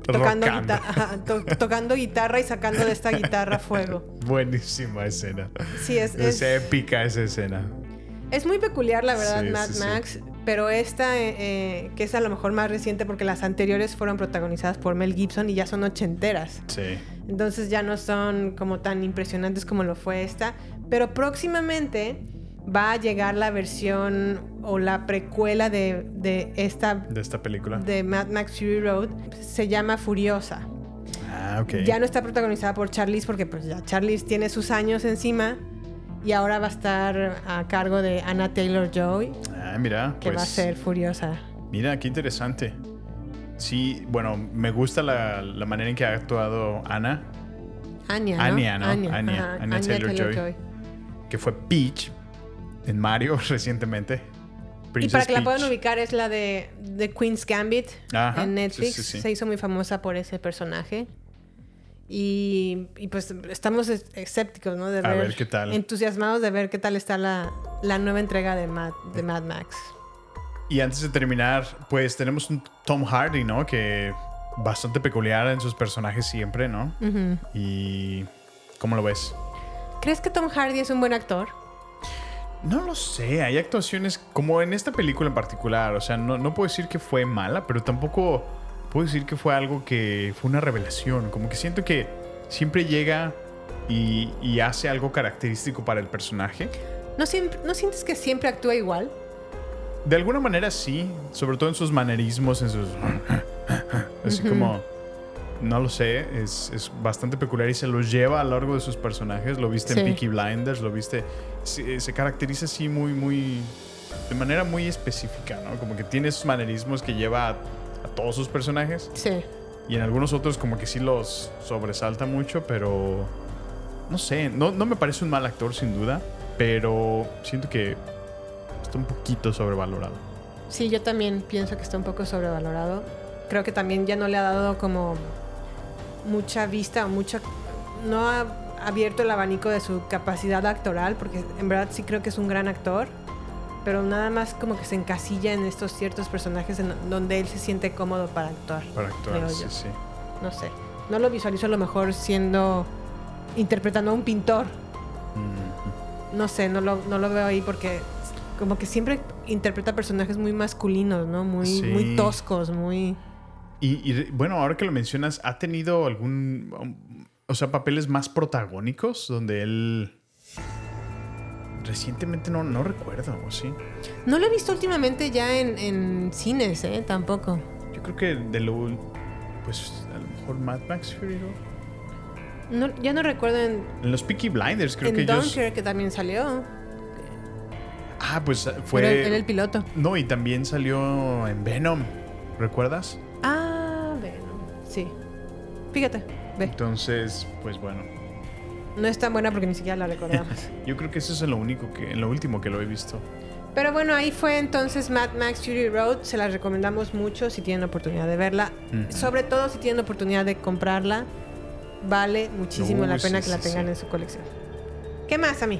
[SPEAKER 2] tocando,
[SPEAKER 3] Rockando.
[SPEAKER 2] guita- ajá, to- tocando guitarra y sacando de esta guitarra fuego.
[SPEAKER 3] Buenísima escena.
[SPEAKER 2] Sí, es,
[SPEAKER 3] Es,
[SPEAKER 2] es,
[SPEAKER 3] épica esa escena.
[SPEAKER 2] Es muy peculiar, la verdad,
[SPEAKER 3] Sí,
[SPEAKER 2] Mad
[SPEAKER 3] sí.
[SPEAKER 2] Max. Pero esta, eh, que es a lo mejor más reciente porque las anteriores fueron protagonizadas por Mel Gibson y ya son ochenteras.
[SPEAKER 3] Sí.
[SPEAKER 2] Entonces ya no son como tan impresionantes como lo fue esta. Pero próximamente va a llegar la versión o la precuela de, de esta,
[SPEAKER 3] De esta película.
[SPEAKER 2] de Mad Max Fury Road. Se llama Furiosa.
[SPEAKER 3] Ah, ok.
[SPEAKER 2] Ya no está protagonizada por Charlize porque pues ya Charlize tiene sus años encima. Y ahora va a estar a cargo de Anna Taylor-Joy.
[SPEAKER 3] Ah, mira.
[SPEAKER 2] que va a
[SPEAKER 3] pues,
[SPEAKER 2] ser furiosa.
[SPEAKER 3] Mira, qué interesante. Sí, bueno, me gusta la, la manera en que ha actuado Ana,
[SPEAKER 2] Anya, ¿no?
[SPEAKER 3] Anya, ¿no? Anya,
[SPEAKER 2] ajá,
[SPEAKER 3] Anya
[SPEAKER 2] Anya
[SPEAKER 3] Taylor-Joy. que fue Peach en Mario recientemente.
[SPEAKER 2] Y para que la puedan ubicar es la de Queen's Gambit
[SPEAKER 3] Ajá,
[SPEAKER 2] en Netflix.
[SPEAKER 3] sí, sí, sí.
[SPEAKER 2] Se hizo muy famosa por ese personaje. Y, y pues estamos es- escépticos, ¿no? De
[SPEAKER 3] A ver qué tal.
[SPEAKER 2] Entusiasmados de ver qué tal está la, la nueva entrega de Mad, de Mad Max.
[SPEAKER 3] Y antes de terminar, pues tenemos un Tom Hardy, ¿no? Que bastante peculiar en sus personajes siempre, ¿no? Y ¿cómo lo ves?
[SPEAKER 2] ¿Crees que Tom Hardy es un buen actor?
[SPEAKER 3] No lo sé, hay actuaciones como en esta película en particular, o sea, no, no puedo decir que fue mala, pero tampoco puedo decir que fue algo que fue una revelación, como que siento que siempre llega y, y hace algo característico para el personaje.
[SPEAKER 2] ¿No, siempre- ¿No sientes que siempre actúa igual?
[SPEAKER 3] De alguna manera sí, sobre todo en sus manerismos, en sus... Así como... No lo sé, es, es bastante peculiar y se los lleva a lo largo de sus personajes. Lo viste
[SPEAKER 2] Sí.
[SPEAKER 3] en Peaky Blinders, lo viste... Se, se caracteriza así muy, muy... De manera muy específica, ¿no? Como que tiene esos manerismos que lleva a, a todos sus personajes.
[SPEAKER 2] Sí.
[SPEAKER 3] Y en algunos otros como que sí los sobresalta mucho, pero... No sé, no, no me parece un mal actor sin duda, pero siento que está un poquito sobrevalorado.
[SPEAKER 2] Sí, yo también pienso que está un poco sobrevalorado. Creo que también ya no le ha dado como mucha vista mucha... No ha abierto el abanico de su capacidad actoral, porque en verdad sí creo que es un gran actor, pero nada más como que se encasilla en estos ciertos personajes en donde él se siente cómodo para actuar.
[SPEAKER 3] Para actuar, sí, sí.
[SPEAKER 2] No sé. No lo visualizo a lo mejor siendo... interpretando a un pintor. No sé, no lo, no lo veo ahí porque como que siempre interpreta personajes muy masculinos, ¿no? Muy,
[SPEAKER 3] Sí.
[SPEAKER 2] muy toscos, muy...
[SPEAKER 3] Y, y, bueno, ahora que lo mencionas, ¿ha tenido algún, um, o sea, papeles más protagónicos donde él recientemente no, no recuerdo, ¿o sí?
[SPEAKER 2] No lo he visto últimamente ya en, en cines, ¿eh? Tampoco.
[SPEAKER 3] Yo creo que de lo, pues a lo mejor Mad Max Fury.
[SPEAKER 2] No, ya no recuerdo en,
[SPEAKER 3] En los Peaky Blinders creo
[SPEAKER 2] en
[SPEAKER 3] que ellos...
[SPEAKER 2] Dunkirk que también salió.
[SPEAKER 3] Ah, pues
[SPEAKER 2] Era,
[SPEAKER 3] fue...
[SPEAKER 2] era el piloto.
[SPEAKER 3] No, y también salió en Venom, ¿recuerdas?
[SPEAKER 2] Ah, bueno, sí. Fíjate, ve.
[SPEAKER 3] Entonces, pues bueno.
[SPEAKER 2] No es tan buena porque ni siquiera la recordamos.
[SPEAKER 3] Yo creo que eso es en lo único que, en lo último que lo he visto.
[SPEAKER 2] Pero bueno, ahí fue entonces Mad Max Fury Road. Se la recomendamos mucho si tienen oportunidad de verla. Sobre todo si tienen oportunidad de comprarla. Vale muchísimo
[SPEAKER 3] Uy,
[SPEAKER 2] la pena
[SPEAKER 3] sí,
[SPEAKER 2] que la
[SPEAKER 3] sí,
[SPEAKER 2] tengan
[SPEAKER 3] sí.
[SPEAKER 2] en su colección. ¿Qué más a mí?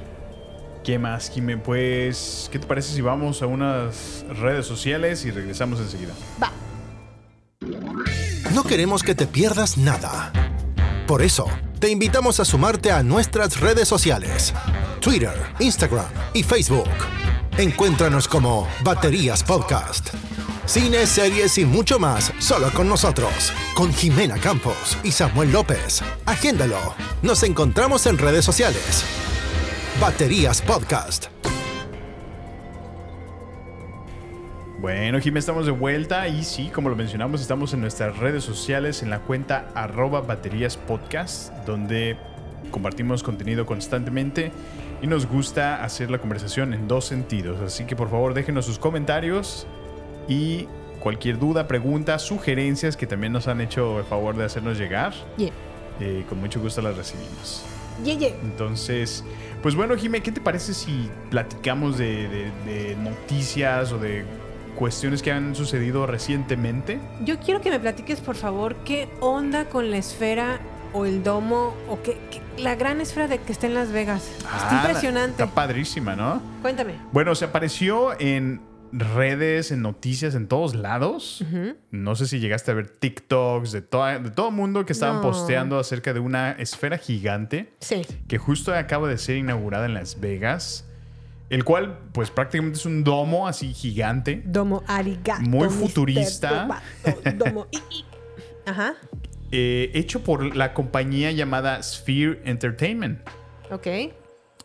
[SPEAKER 3] ¿Qué más, Jimé? Pues, ¿qué te parece si vamos a unas redes sociales y regresamos enseguida?
[SPEAKER 2] Va.
[SPEAKER 1] No queremos que te pierdas nada. Por eso, te invitamos a sumarte a nuestras redes sociales. Twitter, Instagram y Facebook. Encuéntranos como Baterías Podcast. Cine, series y mucho más solo con nosotros. Con Jimena Campos y Samuel López. Agéndalo. Nos encontramos en redes sociales. Baterías Podcast.
[SPEAKER 3] Bueno, Jimé, estamos de vuelta y sí, como lo mencionamos, estamos en nuestras redes sociales en la cuenta arroba baterías podcast, donde compartimos contenido constantemente y nos gusta hacer la conversación en dos sentidos. Así que por favor déjenos sus comentarios y cualquier duda, pregunta, sugerencias que también nos han hecho el favor de hacernos llegar.
[SPEAKER 2] Yeah.
[SPEAKER 3] eh, con mucho gusto las recibimos.
[SPEAKER 2] Yeah, yeah.
[SPEAKER 3] Entonces, pues bueno, Jimé, ¿qué te parece si platicamos de, de- de noticias o de cuestiones que han sucedido recientemente?
[SPEAKER 2] Yo quiero que me platiques, por favor, qué onda con la esfera o el domo o qué, qué- la gran esfera de que está en Las Vegas. está
[SPEAKER 3] Ah,
[SPEAKER 2] impresionante.
[SPEAKER 3] Está padrísima, ¿no?
[SPEAKER 2] Cuéntame.
[SPEAKER 3] Bueno, se apareció en redes, en noticias, en todos lados. No sé si llegaste a ver TikToks de, toda, de todo mundo que estaban
[SPEAKER 2] No.
[SPEAKER 3] posteando acerca de una esfera gigante.
[SPEAKER 2] Sí.
[SPEAKER 3] que justo acaba de ser inaugurada en Las Vegas, el cual pues prácticamente es un domo así gigante,
[SPEAKER 2] Domo arigato.
[SPEAKER 3] Muy futurista.
[SPEAKER 2] Domo. i, i. Ajá.
[SPEAKER 3] eh, hecho por la compañía llamada Sphere Entertainment.
[SPEAKER 2] Ok.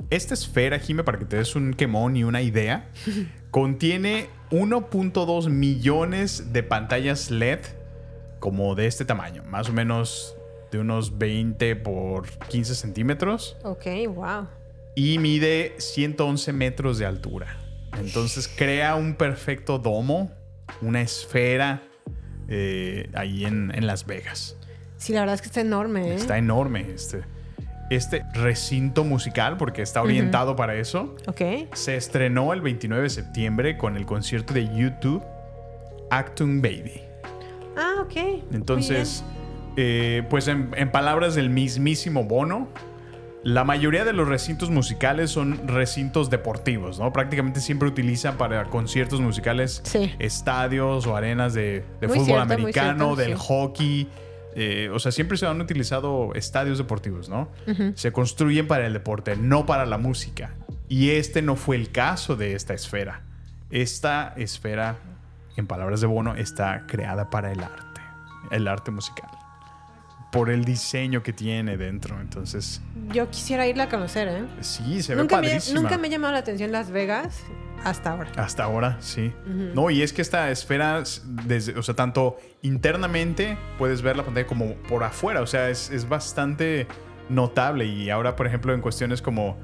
[SPEAKER 3] Esta esfera, Jime, para que te des un quemón y una idea, contiene 1.2 millones de pantallas LED como de este tamaño, más o menos de unos 20 por 15 centímetros.
[SPEAKER 2] Ok, wow.
[SPEAKER 3] Y mide 111 metros de altura. Entonces crea un perfecto domo, una esfera eh, ahí en, en Las Vegas.
[SPEAKER 2] Sí, la verdad es que está enorme, ¿eh?
[SPEAKER 3] Está enorme este, este recinto musical porque está orientado para eso.
[SPEAKER 2] Ok.
[SPEAKER 3] Se estrenó el 29 de septiembre con el concierto de YouTube Actung Baby.
[SPEAKER 2] Ah, ok.
[SPEAKER 3] Entonces, eh, pues en, en palabras del mismísimo Bono, la mayoría de los recintos musicales son recintos deportivos, ¿no? Prácticamente siempre utilizan para conciertos musicales
[SPEAKER 2] Sí.
[SPEAKER 3] estadios o arenas de, fútbol
[SPEAKER 2] cierto,
[SPEAKER 3] americano,
[SPEAKER 2] cierto,
[SPEAKER 3] del
[SPEAKER 2] sí.
[SPEAKER 3] hockey. eh, o sea, siempre se han utilizado estadios deportivos, ¿no? Se construyen para el deporte, no para la música. Y este no fue el caso de esta esfera. Esta esfera, en palabras de Bono, está creada para el arte, el arte musical. Por el diseño que tiene dentro. Entonces,
[SPEAKER 2] Yo quisiera irla a conocer, ¿eh?
[SPEAKER 3] sí, se ve
[SPEAKER 2] Nunca me,
[SPEAKER 3] padrísima.
[SPEAKER 2] nunca me ha llamado la atención Las Vegas hasta ahora.
[SPEAKER 3] Hasta ahora, sí. No, y es que esta esfera, desde, o sea, tanto internamente puedes ver la pantalla como por afuera. O sea, es, es bastante notable. Y ahora, por ejemplo, en cuestiones como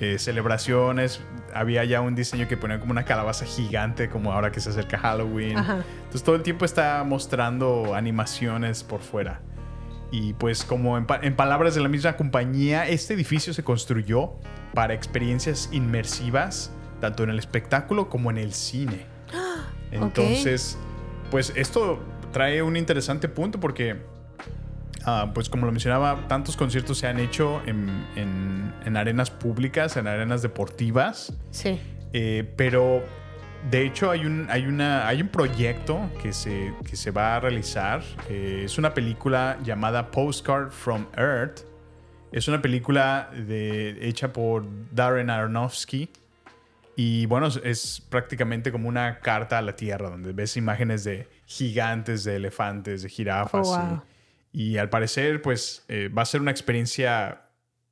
[SPEAKER 3] eh, celebraciones, había ya un diseño que ponía como una calabaza gigante, como ahora que se acerca Halloween.
[SPEAKER 2] Ajá.
[SPEAKER 3] Entonces todo el tiempo está mostrando animaciones por fuera. Y pues como en, pa- en palabras de la misma compañía, este edificio se construyó para experiencias inmersivas, tanto en el espectáculo como en el cine. Entonces, pues esto trae un interesante punto porque, ah, pues como lo mencionaba, tantos conciertos se han hecho en, en- en arenas públicas, en arenas deportivas.
[SPEAKER 2] Sí.
[SPEAKER 3] Eh, pero de hecho hay un, hay una, hay un proyecto que se, que se va a realizar. Eh, es una película llamada Postcard from Earth. Es una película de, hecha por Darren Aronofsky. Y bueno, es, prácticamente como una carta a la Tierra, donde ves imágenes de gigantes, de elefantes, de jirafas.
[SPEAKER 2] Oh, wow.
[SPEAKER 3] y, y al parecer, pues eh, va a ser una experiencia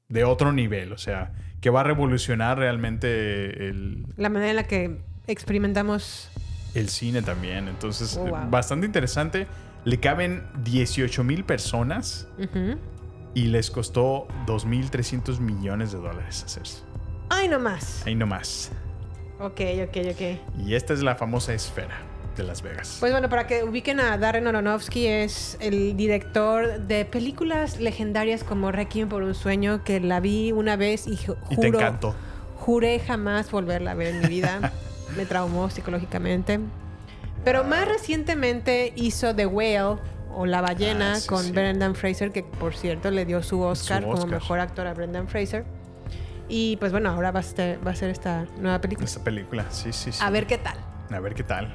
[SPEAKER 3] de otro nivel. O sea, que va a revolucionar realmente el,
[SPEAKER 2] La manera en la que experimentamos.
[SPEAKER 3] el cine también. Entonces,
[SPEAKER 2] Oh, wow.
[SPEAKER 3] bastante interesante. Le caben 18 mil personas y les costó 2.300 millones de dólares hacerse.
[SPEAKER 2] Ay, no más.
[SPEAKER 3] Ahí nomás.
[SPEAKER 2] Ok, ok, ok.
[SPEAKER 3] Y esta es la famosa esfera de Las Vegas.
[SPEAKER 2] Pues bueno, para que ubiquen a Darren Aronofsky, es el director de películas legendarias como Requiem por un sueño, que la vi una vez y ju-
[SPEAKER 3] y te
[SPEAKER 2] juro,
[SPEAKER 3] encantó.
[SPEAKER 2] juré jamás volverla a ver en mi vida. Me traumó psicológicamente. Pero más recientemente hizo The Whale o La ballena
[SPEAKER 3] Ah, sí,
[SPEAKER 2] con
[SPEAKER 3] sí.
[SPEAKER 2] Brendan Fraser, que por cierto le dio su Oscar, como
[SPEAKER 3] Oscar.
[SPEAKER 2] mejor actor a Brendan Fraser. Y pues bueno, ahora va a ser, va a ser esta nueva película.
[SPEAKER 3] Esta película, sí, sí, sí.
[SPEAKER 2] A ver qué tal.
[SPEAKER 3] A ver qué tal.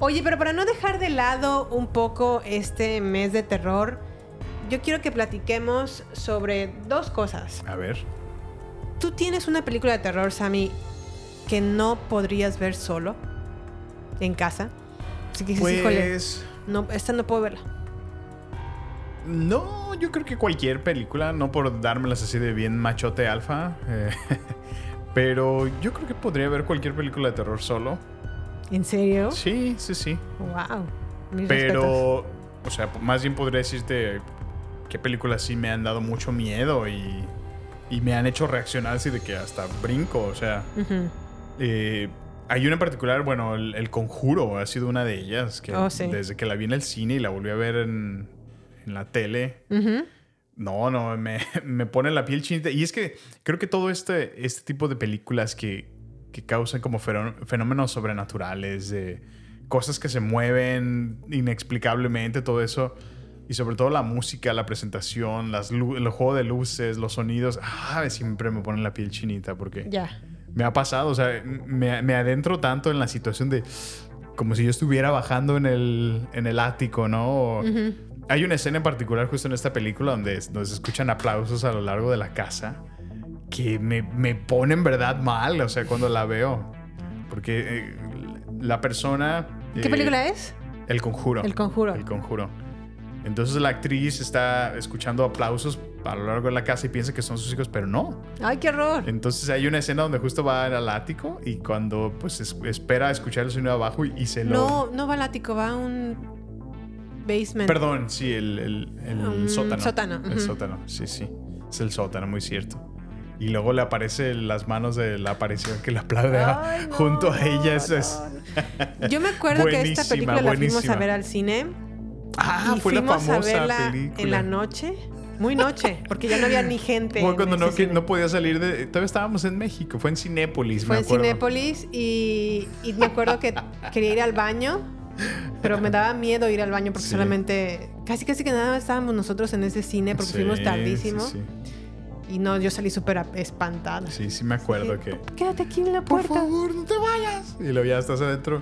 [SPEAKER 2] Oye, pero para no dejar de lado un poco este mes de terror, yo quiero que platiquemos sobre dos cosas.
[SPEAKER 3] A ver.
[SPEAKER 2] Tú tienes una película de terror, Sammy, que no podrías ver solo en casa. Así que dices, híjole,
[SPEAKER 3] Pues.
[SPEAKER 2] no, esta no puedo verla.
[SPEAKER 3] No, yo creo que cualquier película, no por dármelas así de bien machote alfa. eh, pero yo creo que podría ver cualquier película de terror solo.
[SPEAKER 2] ¿En serio?
[SPEAKER 3] Sí, sí, sí.
[SPEAKER 2] Wow. Mis respetos.
[SPEAKER 3] Pero, o sea, más bien podría decirte qué películas sí me han dado mucho miedo y, y me han hecho reaccionar así de que hasta brinco. O sea. Eh, hay una en particular, bueno, el, El Conjuro ha sido una de ellas. Que
[SPEAKER 2] Oh, sí.
[SPEAKER 3] Desde que la vi en el cine y la volví a ver en, en la tele.
[SPEAKER 2] Ujú.
[SPEAKER 3] No, no, me, me pone la piel chinita. Y es que creo que todo este, este tipo de películas que, que causan como fenó- fenómenos sobrenaturales, de cosas que se mueven inexplicablemente, todo eso. Y sobre todo la música, la presentación, las el juego de luces, los sonidos. Ah, siempre me ponen la piel chinita porque
[SPEAKER 2] Ya.
[SPEAKER 3] Me ha pasado. O sea, me, me adentro tanto en la situación de como si yo estuviera bajando en el, en el ático, ¿no? O- Hay una escena en particular justo en esta película donde, se escuchan aplausos a lo largo de la casa que me, me pone en verdad mal, o sea, cuando la veo. Porque eh, la persona...
[SPEAKER 2] ¿Qué
[SPEAKER 3] eh,
[SPEAKER 2] película es?
[SPEAKER 3] El Conjuro.
[SPEAKER 2] El Conjuro.
[SPEAKER 3] El Conjuro. Entonces la actriz está escuchando aplausos a lo largo de la casa y piensa que son sus hijos, pero no.
[SPEAKER 2] Ay, qué horror.
[SPEAKER 3] Entonces hay una escena donde justo va al ático y cuando pues es- espera escuchar el sonido abajo y, y se lo...
[SPEAKER 2] No, no va al ático, va a un basement.
[SPEAKER 3] Perdón, sí, el, el- el
[SPEAKER 2] Un
[SPEAKER 3] sótano.
[SPEAKER 2] sótano,
[SPEAKER 3] El
[SPEAKER 2] ujú.
[SPEAKER 3] sótano, sí, sí. Es el sótano, muy cierto. Y luego le aparece las manos de la aparición que le aplaude
[SPEAKER 2] no,
[SPEAKER 3] junto a ella.
[SPEAKER 2] no,
[SPEAKER 3] Eso es...
[SPEAKER 2] no. Yo me acuerdo que esta
[SPEAKER 3] Buenísima,
[SPEAKER 2] película la fuimos
[SPEAKER 3] buenísima.
[SPEAKER 2] a ver al cine.
[SPEAKER 3] Ah,
[SPEAKER 2] y
[SPEAKER 3] fue la famosa
[SPEAKER 2] a verla
[SPEAKER 3] película.
[SPEAKER 2] en la noche. Muy noche, porque ya no había ni gente.
[SPEAKER 3] Fue cuando no, que no podía salir de... Todavía estábamos en México, fue en Cinépolis,
[SPEAKER 2] Fue
[SPEAKER 3] me
[SPEAKER 2] en. Cinépolis y, y me acuerdo que quería ir al baño, pero me daba miedo ir al baño porque
[SPEAKER 3] Sí.
[SPEAKER 2] solamente, casi casi que nada estábamos nosotros en ese cine porque
[SPEAKER 3] Sí,
[SPEAKER 2] fuimos tardísimo
[SPEAKER 3] Sí,
[SPEAKER 2] y no, yo salí súper espantada.
[SPEAKER 3] sí, sí me acuerdo que...
[SPEAKER 2] Quédate aquí en la
[SPEAKER 3] Por
[SPEAKER 2] puerta.
[SPEAKER 3] favor, no te vayas. Y luego ya estás adentro.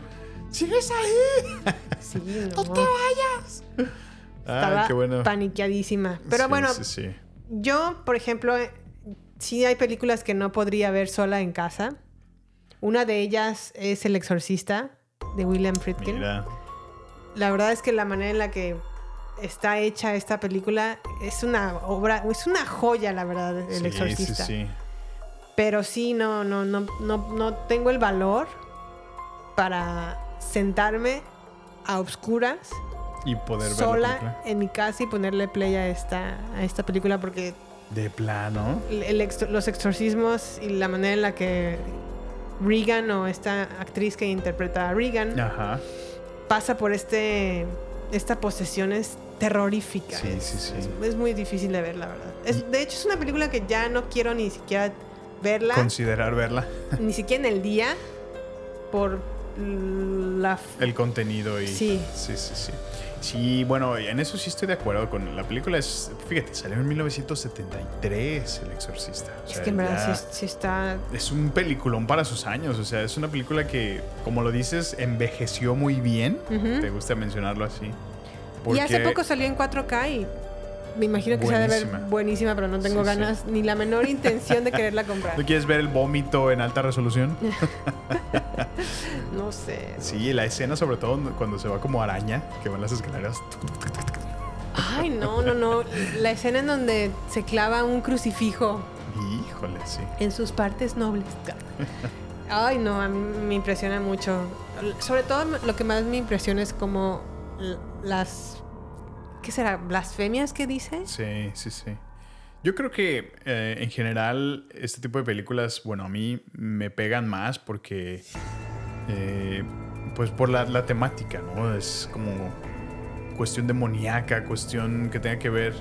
[SPEAKER 3] ¡Sigues ahí!
[SPEAKER 2] Sí,
[SPEAKER 3] ¡No
[SPEAKER 2] no.
[SPEAKER 3] te vayas!
[SPEAKER 2] Estaba
[SPEAKER 3] Ay, qué bueno.
[SPEAKER 2] paniqueadísima. Pero
[SPEAKER 3] Sí,
[SPEAKER 2] bueno,
[SPEAKER 3] Sí, sí.
[SPEAKER 2] Yo, por ejemplo, eh, sí hay películas que no podría ver sola en casa. Una de ellas es El Exorcista de William Friedkin.
[SPEAKER 3] Mira.
[SPEAKER 2] La verdad es que la manera en la que está hecha esta película. Es una obra, es una joya, la verdad, El
[SPEAKER 3] Sí,
[SPEAKER 2] Exorcista.
[SPEAKER 3] Sí, sí.
[SPEAKER 2] Pero sí, no, no, no, no, no tengo el valor para sentarme a obscuras,
[SPEAKER 3] Y poder
[SPEAKER 2] sola en mi casa y ponerle play a esta, a esta película porque
[SPEAKER 3] De plano.
[SPEAKER 2] los exorcismos y la manera en la que Regan o esta actriz que interpreta a Regan
[SPEAKER 3] Ajá.
[SPEAKER 2] pasa por este esta posesión es terrorífica.
[SPEAKER 3] Sí,
[SPEAKER 2] es,
[SPEAKER 3] sí, sí.
[SPEAKER 2] es- es muy difícil de ver, la verdad. Es- de hecho, es una película que ya no quiero ni siquiera verla,
[SPEAKER 3] Considerar verla.
[SPEAKER 2] ni siquiera en el día, por la...
[SPEAKER 3] El contenido y.
[SPEAKER 2] Sí.
[SPEAKER 3] Sí, sí, sí. Sí, bueno, en eso sí estoy de acuerdo con la película. Es, fíjate, salió en 1973 El Exorcista. O
[SPEAKER 2] Es
[SPEAKER 3] sea,
[SPEAKER 2] que en verdad sí, sí está...
[SPEAKER 3] es un peliculón para sus años. O sea, es una película que, como lo dices, envejeció muy bien.
[SPEAKER 2] Ujú.
[SPEAKER 3] Te gusta mencionarlo así.
[SPEAKER 2] Y hace
[SPEAKER 3] Porque-
[SPEAKER 2] poco salió en 4K y me imagino que se ha de ver
[SPEAKER 3] Buenísima.
[SPEAKER 2] buenísima, pero no tengo
[SPEAKER 3] Sí, sí.
[SPEAKER 2] ganas ni la menor intención de quererla comprar.
[SPEAKER 3] ¿No quieres ver el vómito en alta resolución?
[SPEAKER 2] No sé.
[SPEAKER 3] Sí, la escena, sobre todo cuando se va como araña, que van las escaleras.
[SPEAKER 2] Ay, no, no, no. La escena en donde se clava un crucifijo
[SPEAKER 3] Híjole, sí.
[SPEAKER 2] en sus partes nobles. Ay, no, a mí me impresiona mucho. Sobre todo lo que más me impresiona es como las... ¿Qué será? ¿Blasfemias que dice?
[SPEAKER 3] Sí, sí, sí. Yo creo que eh, en general este tipo de películas, bueno, a mí me pegan más porque, eh, pues por la, la temática, ¿no? Es como cuestión demoníaca, cuestión que tenga que ver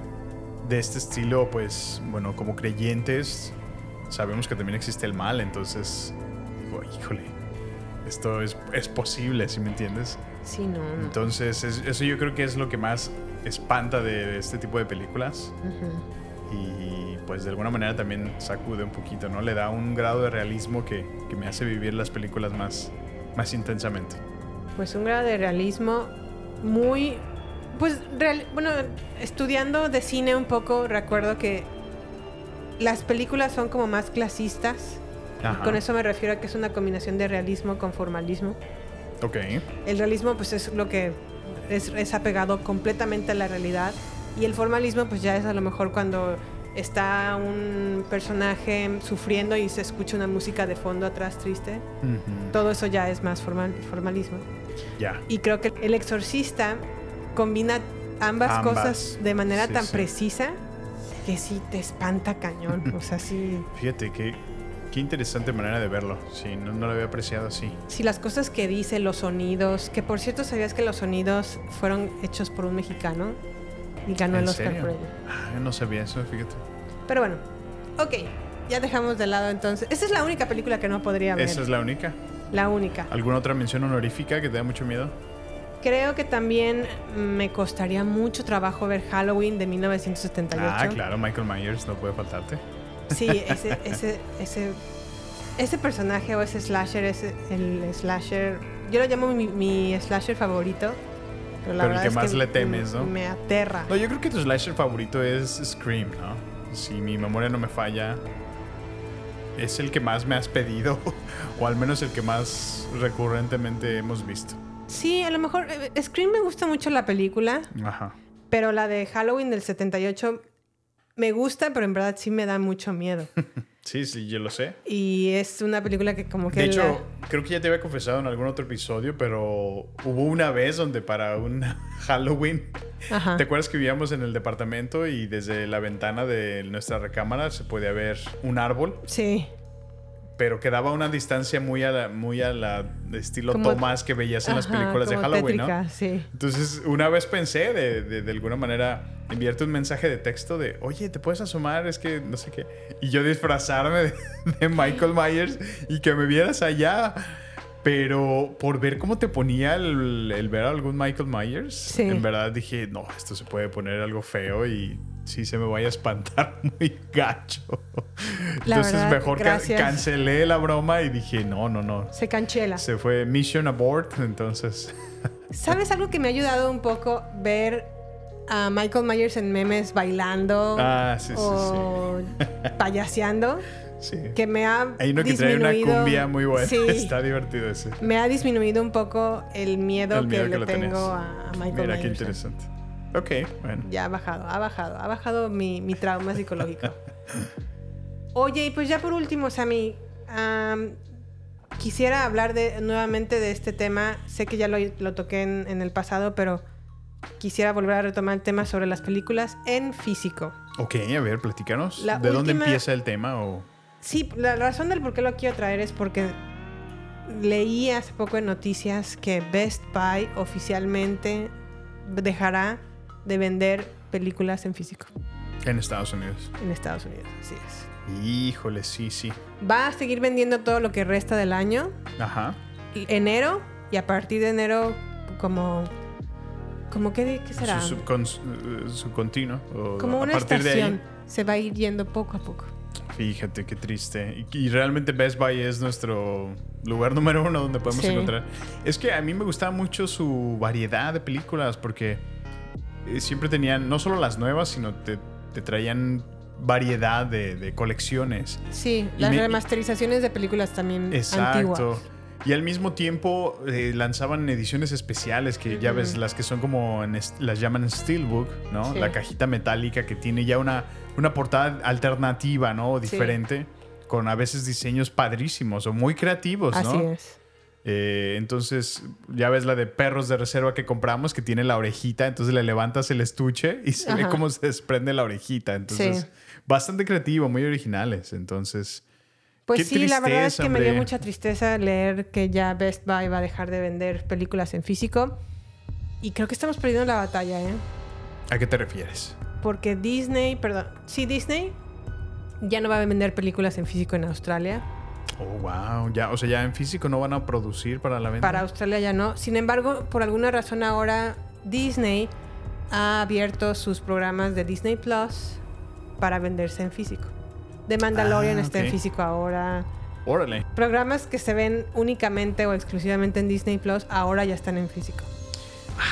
[SPEAKER 3] de este estilo, pues, bueno, como creyentes, sabemos que también existe el mal, entonces, digo, híjole, esto es, es posible, ¿sí me entiendes?
[SPEAKER 2] Sí, no. no.
[SPEAKER 3] Entonces, es- eso yo creo que es lo que más espanta de este tipo de películas.
[SPEAKER 2] Ujú.
[SPEAKER 3] Y pues de alguna manera también sacude un poquito, ¿no? Le da un grado de realismo que, que me hace vivir las películas más, más intensamente.
[SPEAKER 2] Pues un grado de realismo muy... Pues, real- bueno, estudiando de cine un poco, recuerdo que las películas son como más clasistas.
[SPEAKER 3] Ajá.
[SPEAKER 2] Con eso me refiero a que es una combinación de realismo con formalismo.
[SPEAKER 3] Ok.
[SPEAKER 2] El realismo pues es lo que es, es apegado completamente a la realidad y el formalismo pues ya es a lo mejor cuando está un personaje sufriendo y se escucha una música de fondo atrás triste. Todo eso ya es más formal, formalismo.
[SPEAKER 3] Ya.
[SPEAKER 2] Y creo que El Exorcista combina ambas,
[SPEAKER 3] Ambas.
[SPEAKER 2] cosas de manera
[SPEAKER 3] Sí,
[SPEAKER 2] tan
[SPEAKER 3] sí.
[SPEAKER 2] precisa que sí te espanta cañón. O sea, sí,
[SPEAKER 3] Fíjate, qué, qué interesante manera de verlo. Sí, no, no lo había apreciado así.
[SPEAKER 2] sí, las cosas que dice, los sonidos, que por cierto sabías que los sonidos fueron hechos por un mexicano y ganó el
[SPEAKER 3] ¿En
[SPEAKER 2] Oscar
[SPEAKER 3] serio?
[SPEAKER 2] por ello.
[SPEAKER 3] Ah, no sabía eso, fíjate.
[SPEAKER 2] Pero bueno, ok, ya dejamos de lado entonces. Esa es la única película que no podría ver.
[SPEAKER 3] ¿Esa es la única?
[SPEAKER 2] La única.
[SPEAKER 3] ¿Alguna otra mención honorífica que te da mucho miedo?
[SPEAKER 2] Creo que también me costaría mucho trabajo ver Halloween de 1978.
[SPEAKER 3] Ah, claro, Michael Myers, no puede faltarte.
[SPEAKER 2] Sí, ese, ese, ese, ese personaje o ese slasher es el slasher. Yo lo llamo mi, mi slasher favorito. Pero la
[SPEAKER 3] Pero el que
[SPEAKER 2] es
[SPEAKER 3] más
[SPEAKER 2] que
[SPEAKER 3] le temes, ¿no?
[SPEAKER 2] Me aterra.
[SPEAKER 3] No, yo creo que tu slasher favorito es Scream, ¿no? Si mi memoria no me falla, es el que más me has pedido, o al menos el que más recurrentemente hemos visto.
[SPEAKER 2] Sí, a lo mejor. eh, Scream me gusta mucho la película,
[SPEAKER 3] Ajá.
[SPEAKER 2] pero la de Halloween del 78 me gusta, pero en verdad sí me da mucho miedo.
[SPEAKER 3] Sí, sí, yo lo sé.
[SPEAKER 2] Y es una película que como que...
[SPEAKER 3] De hecho,
[SPEAKER 2] la-
[SPEAKER 3] creo que ya te había confesado en algún otro episodio, pero hubo una vez donde para un Halloween,
[SPEAKER 2] Ajá.
[SPEAKER 3] ¿te acuerdas que vivíamos en el departamento y desde la ventana de nuestra recámara se podía ver un árbol?
[SPEAKER 2] Sí.
[SPEAKER 3] Pero quedaba a una distancia muy a la, muy a la estilo
[SPEAKER 2] Como-
[SPEAKER 3] Tomás que veías en las
[SPEAKER 2] Ajá,
[SPEAKER 3] películas de Halloween,
[SPEAKER 2] tétrica,
[SPEAKER 3] ¿no?
[SPEAKER 2] Sí.
[SPEAKER 3] Entonces, una vez pensé de, de, de alguna manera enviarte un mensaje de texto de, oye, ¿te puedes asomar? Es que no sé qué. Y yo disfrazarme de, de Michael Myers y que me vieras allá. Pero por ver cómo te ponía el, el ver a algún Michael Myers,
[SPEAKER 2] Sí.
[SPEAKER 3] en verdad dije, no, esto se puede poner algo feo y sí se me vaya a espantar muy gacho.
[SPEAKER 2] La
[SPEAKER 3] Entonces
[SPEAKER 2] verdad,
[SPEAKER 3] mejor
[SPEAKER 2] gracias.
[SPEAKER 3] cancelé la broma y dije, no, no, no.
[SPEAKER 2] Se canchela.
[SPEAKER 3] Se fue Mission Abort, entonces...
[SPEAKER 2] ¿Sabes algo que me ha ayudado un poco? Ver a Michael Myers en memes bailando
[SPEAKER 3] Ah, sí, sí,
[SPEAKER 2] o payaseando,
[SPEAKER 3] Sí.
[SPEAKER 2] que me ha
[SPEAKER 3] Hay uno que trae una
[SPEAKER 2] disminuido-
[SPEAKER 3] cumbia muy buena.
[SPEAKER 2] Sí,
[SPEAKER 3] Está divertido ese.
[SPEAKER 2] me ha disminuido un poco el miedo,
[SPEAKER 3] El miedo
[SPEAKER 2] que,
[SPEAKER 3] que
[SPEAKER 2] le tengo a, Michael
[SPEAKER 3] Mira qué
[SPEAKER 2] Myers.
[SPEAKER 3] interesante. Ok, bueno.
[SPEAKER 2] Ya ha bajado, ha bajado, ha bajado mi, mi trauma psicológico. Oye, y pues ya por último, Sammy, am, quisiera hablar de, nuevamente de este tema. Sé que ya lo, lo toqué en, en el pasado, pero quisiera volver a retomar el tema sobre las películas en físico.
[SPEAKER 3] Ok, a ver, platícanos.
[SPEAKER 2] La
[SPEAKER 3] ¿De dónde empieza el tema? O...
[SPEAKER 2] Sí, la razón del por qué lo quiero traer es porque leí hace poco en noticias que Best Buy oficialmente dejará de vender películas en físico
[SPEAKER 3] En Estados Unidos.
[SPEAKER 2] en Estados Unidos. Así es.
[SPEAKER 3] Híjole, sí, sí.
[SPEAKER 2] Va a seguir vendiendo todo lo que resta del año,
[SPEAKER 3] Ajá.
[SPEAKER 2] enero, y a partir de enero, como. como qué, qué será?
[SPEAKER 3] Su, eh, subcontinuo. o
[SPEAKER 2] como
[SPEAKER 3] a
[SPEAKER 2] una
[SPEAKER 3] de ahí.
[SPEAKER 2] estación. Se va a ir yendo poco a poco.
[SPEAKER 3] Fíjate qué triste. Y, y realmente Best Buy es nuestro lugar número uno donde podemos
[SPEAKER 2] Sí.
[SPEAKER 3] encontrar. Es que a mí me gustaba mucho su variedad de películas porque siempre tenían no solo las nuevas, sino te, te traían variedad de, de colecciones.
[SPEAKER 2] Sí, las
[SPEAKER 3] me-
[SPEAKER 2] remasterizaciones de películas también
[SPEAKER 3] Exacto.
[SPEAKER 2] antiguas.
[SPEAKER 3] Y al mismo tiempo eh, lanzaban ediciones especiales que ya ves, las que son como, en las llaman Steelbook, ¿no?
[SPEAKER 2] Sí.
[SPEAKER 3] La cajita metálica que tiene ya una, una portada alternativa, ¿no?
[SPEAKER 2] Sí.
[SPEAKER 3] Diferente, con a veces diseños padrísimos o muy creativos, ¿no?
[SPEAKER 2] Así es.
[SPEAKER 3] Eh, entonces, ya ves la de perros de reserva que compramos, que tiene la orejita, entonces le levantas el estuche y se ve cómo se desprende la orejita. Entonces,
[SPEAKER 2] Sí.
[SPEAKER 3] bastante creativo, muy originales. Entonces,
[SPEAKER 2] Pues
[SPEAKER 3] Qué
[SPEAKER 2] sí, la verdad es que me dio mucha tristeza leer que ya Best Buy va a dejar de vender películas en físico. Y creo que estamos perdiendo la batalla, ¿eh?
[SPEAKER 3] ¿a qué te refieres?
[SPEAKER 2] Porque Disney, perdón, sí, Disney ya no va a vender películas en físico en Australia.
[SPEAKER 3] Oh, wow. Ya, o sea, ya en físico no van a producir para la venta.
[SPEAKER 2] Para Australia ya no. Sin embargo, por alguna razón ahora Disney ha abierto sus programas de Disney Plus para venderse en físico. The Mandalorian
[SPEAKER 3] Ah,
[SPEAKER 2] está en físico ahora.
[SPEAKER 3] Órale.
[SPEAKER 2] Programas que se ven únicamente o exclusivamente en Disney Plus ahora ya están en físico.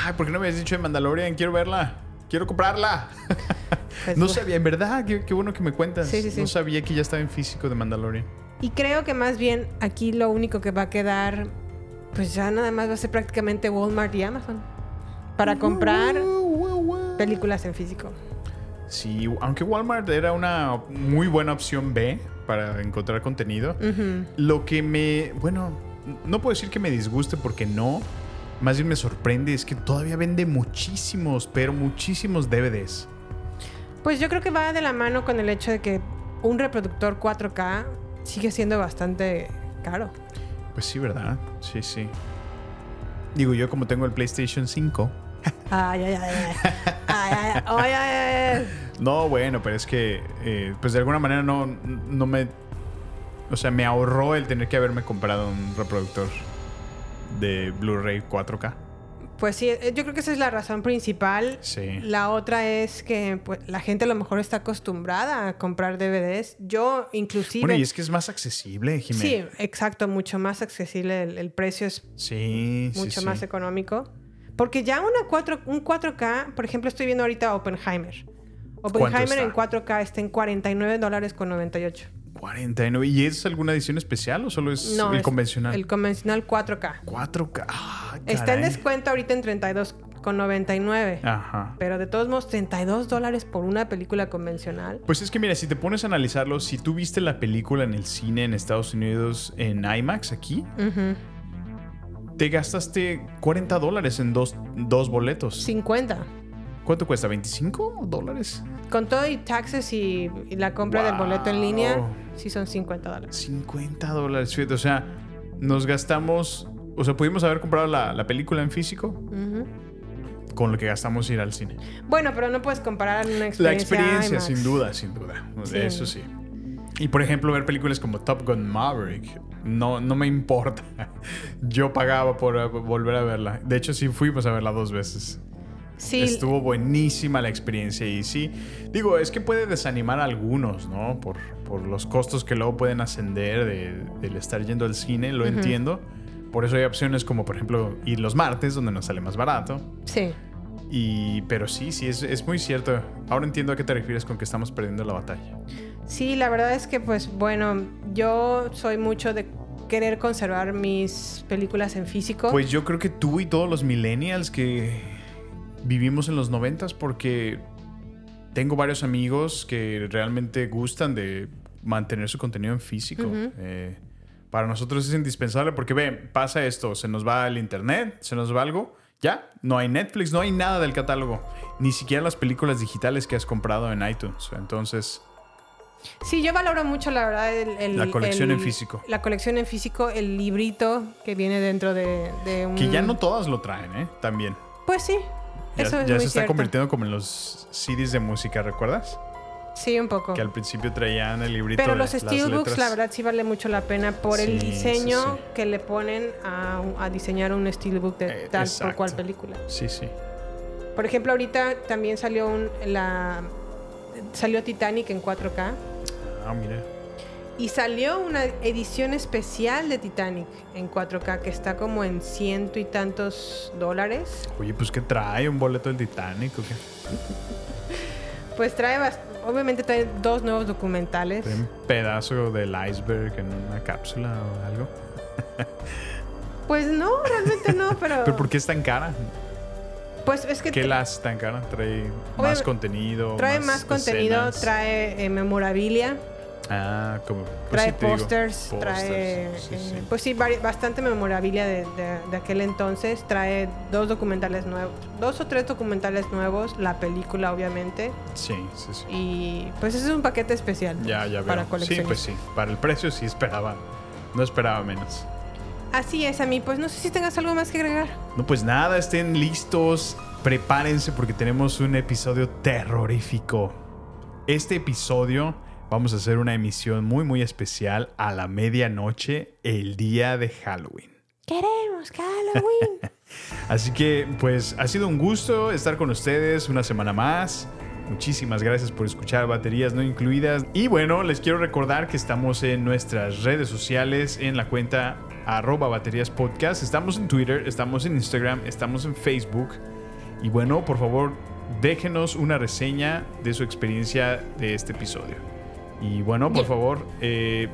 [SPEAKER 3] Ay, ¿por qué no me habías dicho de Mandalorian? Quiero verla. Quiero comprarla.
[SPEAKER 2] Pues,
[SPEAKER 3] no
[SPEAKER 2] bueno.
[SPEAKER 3] sabía, en verdad, qué, qué bueno que me cuentas.
[SPEAKER 2] Sí, sí, sí.
[SPEAKER 3] No sabía que ya estaba en físico de Mandalorian.
[SPEAKER 2] Y creo que más bien aquí lo único que va a quedar, pues ya nada más va a ser prácticamente Walmart y Amazon. Para comprar películas en físico.
[SPEAKER 3] Sí, aunque Walmart era una muy buena opción B para encontrar contenido. Lo que me. Bueno, no puedo decir que me disguste porque no. Más bien me sorprende es que todavía vende muchísimos, pero muchísimos DVDs.
[SPEAKER 2] Pues yo creo que va de la mano con el hecho de que un reproductor 4K sigue siendo bastante caro.
[SPEAKER 3] Pues sí, ¿verdad? Sí, sí. Digo, yo como tengo el PlayStation 5.
[SPEAKER 2] Ay, ay, ay, ay. Ay, ay.
[SPEAKER 3] No, bueno, pero es que, eh, pues de alguna manera no, no me... O sea, me ahorró el tener que haberme comprado un reproductor de Blu-ray 4K.
[SPEAKER 2] Pues sí, eh, yo creo que esa es la razón principal.
[SPEAKER 3] Sí.
[SPEAKER 2] La otra es que pues, la gente a lo mejor está acostumbrada a comprar DVDs. Yo inclusive...
[SPEAKER 3] Bueno, y es que es más accesible,
[SPEAKER 2] Sí,
[SPEAKER 3] Jiménez.
[SPEAKER 2] exacto, mucho más accesible. El, el precio es
[SPEAKER 3] Sí, sí,
[SPEAKER 2] mucho
[SPEAKER 3] sí.
[SPEAKER 2] más económico. Porque ya una 4, un 4K, por ejemplo, estoy viendo ahorita Oppenheimer. Oppenheimer en
[SPEAKER 3] está?
[SPEAKER 2] 4K está en 49 dólares con 98.
[SPEAKER 3] 49. ¿Y es alguna edición especial o solo es
[SPEAKER 2] No,
[SPEAKER 3] el
[SPEAKER 2] es
[SPEAKER 3] convencional?
[SPEAKER 2] El convencional 4K.
[SPEAKER 3] 4K. Ah,
[SPEAKER 2] Está en descuento ahorita en 32 con 99.
[SPEAKER 3] Ajá.
[SPEAKER 2] Pero de todos modos, 32 dólares por una película convencional.
[SPEAKER 3] Pues es que mira, si te pones a analizarlo, si tú viste la película en el cine en Estados Unidos en IMAX aquí, te gastaste 40 dólares en dos, dos boletos.
[SPEAKER 2] 50.
[SPEAKER 3] ¿Cuánto cuesta? ¿25 dólares?
[SPEAKER 2] Con todo y taxes y, y la compra del boleto en línea,
[SPEAKER 3] Wow.
[SPEAKER 2] sí son 50 dólares.
[SPEAKER 3] 50 dólares. O sea, nos gastamos. O sea, pudimos haber comprado la, la película en físico
[SPEAKER 2] Ujú.
[SPEAKER 3] con lo que gastamos ir al cine.
[SPEAKER 2] Bueno, pero no puedes comparar una experiencia.
[SPEAKER 3] La experiencia,
[SPEAKER 2] IMAX.
[SPEAKER 3] sin duda, sin duda.
[SPEAKER 2] Sí.
[SPEAKER 3] Eso sí. Y por ejemplo, ver películas como Top Gun Maverick, no, no me importa. Yo pagaba por eh, volver a verla. De hecho, sí fuimos a verla dos veces.
[SPEAKER 2] Sí,
[SPEAKER 3] Estuvo buenísima la experiencia y sí, digo, es que puede desanimar a algunos, ¿no? Por, por los costos que luego pueden ascender de- del estar yendo al cine, lo entiendo. Por eso hay opciones como, por ejemplo, ir los martes, donde nos sale más barato.
[SPEAKER 2] sí.
[SPEAKER 3] Y, pero sí, sí, es, es muy cierto. Ahora entiendo a qué te refieres con que estamos perdiendo la batalla.
[SPEAKER 2] Sí, la verdad es que, pues, bueno, yo soy mucho de querer conservar mis películas en físico.
[SPEAKER 3] Pues yo creo que tú y todos los millennials que, vivimos en los noventas porque tengo varios amigos que realmente gustan de mantener su contenido en físico. Eh, para nosotros es indispensable porque, ve, pasa esto, se nos va el internet, se nos va algo, ya, no hay Netflix, no hay nada del catálogo, ni siquiera las películas digitales que has comprado en iTunes. Entonces,
[SPEAKER 2] Sí, yo valoro mucho, la verdad, el, el-
[SPEAKER 3] La colección
[SPEAKER 2] el-
[SPEAKER 3] en físico.
[SPEAKER 2] La colección en físico, el librito que viene dentro de, de un...
[SPEAKER 3] que ya no todas lo traen, ¿eh? También.
[SPEAKER 2] Pues sí,
[SPEAKER 3] Ya,
[SPEAKER 2] eso es
[SPEAKER 3] ya
[SPEAKER 2] muy
[SPEAKER 3] se está
[SPEAKER 2] cierto.
[SPEAKER 3] convirtiendo como en los CDs de música, ¿recuerdas?
[SPEAKER 2] Sí, un poco.
[SPEAKER 3] Que al principio traían el librito
[SPEAKER 2] Pero
[SPEAKER 3] de
[SPEAKER 2] los steelbooks, la verdad, sí vale mucho la pena por el diseño
[SPEAKER 3] sí, sí.
[SPEAKER 2] que le ponen a, a diseñar un steelbook de
[SPEAKER 3] Eh,
[SPEAKER 2] tal
[SPEAKER 3] exacto.
[SPEAKER 2] cual película.
[SPEAKER 3] Sí, sí.
[SPEAKER 2] Por ejemplo, ahorita también salió un, la salió Titanic en 4K
[SPEAKER 3] Ah, mira.
[SPEAKER 2] Y salió una edición especial de Titanic en 4K que está como en ciento y tantos dólares.
[SPEAKER 3] Oye, pues ¿qué trae? ¿Un boleto del Titanic o qué?
[SPEAKER 2] Pues trae, obviamente trae dos nuevos documentales.
[SPEAKER 3] ¿Trae un pedazo del iceberg en una cápsula o algo?
[SPEAKER 2] Pues no, realmente no, pero,
[SPEAKER 3] ¿Pero por qué es tan cara?
[SPEAKER 2] pues es que
[SPEAKER 3] ¿Qué
[SPEAKER 2] tra-
[SPEAKER 3] la hace tan cara? ¿Trae más contenido?
[SPEAKER 2] trae más contenido,
[SPEAKER 3] escenas?
[SPEAKER 2] trae eh, memorabilia.
[SPEAKER 3] Ah, como... pues
[SPEAKER 2] trae
[SPEAKER 3] sí
[SPEAKER 2] pósters, trae,
[SPEAKER 3] sí,
[SPEAKER 2] eh,
[SPEAKER 3] sí.
[SPEAKER 2] pues sí, bastante memorabilia de, de- de aquel entonces. Trae dos documentales nuevos, dos o tres documentales nuevos, la película obviamente.
[SPEAKER 3] Sí, sí, sí.
[SPEAKER 2] Y pues ese es un paquete especial
[SPEAKER 3] Ya, ya veo.
[SPEAKER 2] para
[SPEAKER 3] sí, pues sí. Para el precio sí esperaba. No esperaba menos.
[SPEAKER 2] Así es, a mí. Pues no sé si tengas algo más que agregar.
[SPEAKER 3] No, pues nada, estén listos. Prepárense porque tenemos un episodio terrorífico. Este episodio vamos a hacer una emisión muy, muy especial a la medianoche, el día de Halloween.
[SPEAKER 2] Queremos Halloween.
[SPEAKER 3] Así que, pues, ha sido un gusto estar con ustedes una semana más. Muchísimas gracias por escuchar Baterías No Incluidas. Y bueno, les quiero recordar que estamos en nuestras redes sociales, en la cuenta arroba baterías podcast. Estamos en Twitter, estamos en Instagram, estamos en Facebook. Y bueno, por favor, déjenos una reseña de su experiencia de este episodio. Y bueno, por
[SPEAKER 2] Yeah.
[SPEAKER 3] favor, eh,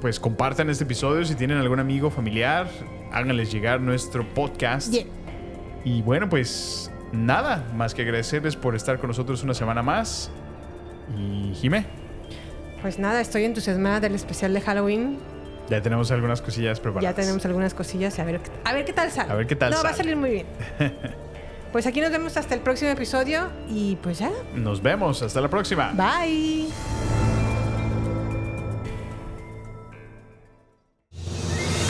[SPEAKER 3] pues compartan este episodio si tienen algún amigo familiar, háganles llegar nuestro podcast.
[SPEAKER 2] Yeah.
[SPEAKER 3] Y bueno, pues nada, más que agradecerles por estar con nosotros una semana más. Y Jime,
[SPEAKER 2] Pues nada, estoy entusiasmada del especial de Halloween.
[SPEAKER 3] ya tenemos algunas cosillas
[SPEAKER 2] Ya
[SPEAKER 3] preparadas.
[SPEAKER 2] tenemos algunas cosillas. A ver, a ver qué tal sale.
[SPEAKER 3] A ver qué tal
[SPEAKER 2] No, va a salir muy bien. Pues aquí nos vemos hasta el próximo episodio. Y pues ya.
[SPEAKER 3] Nos vemos, hasta la próxima.
[SPEAKER 2] Bye.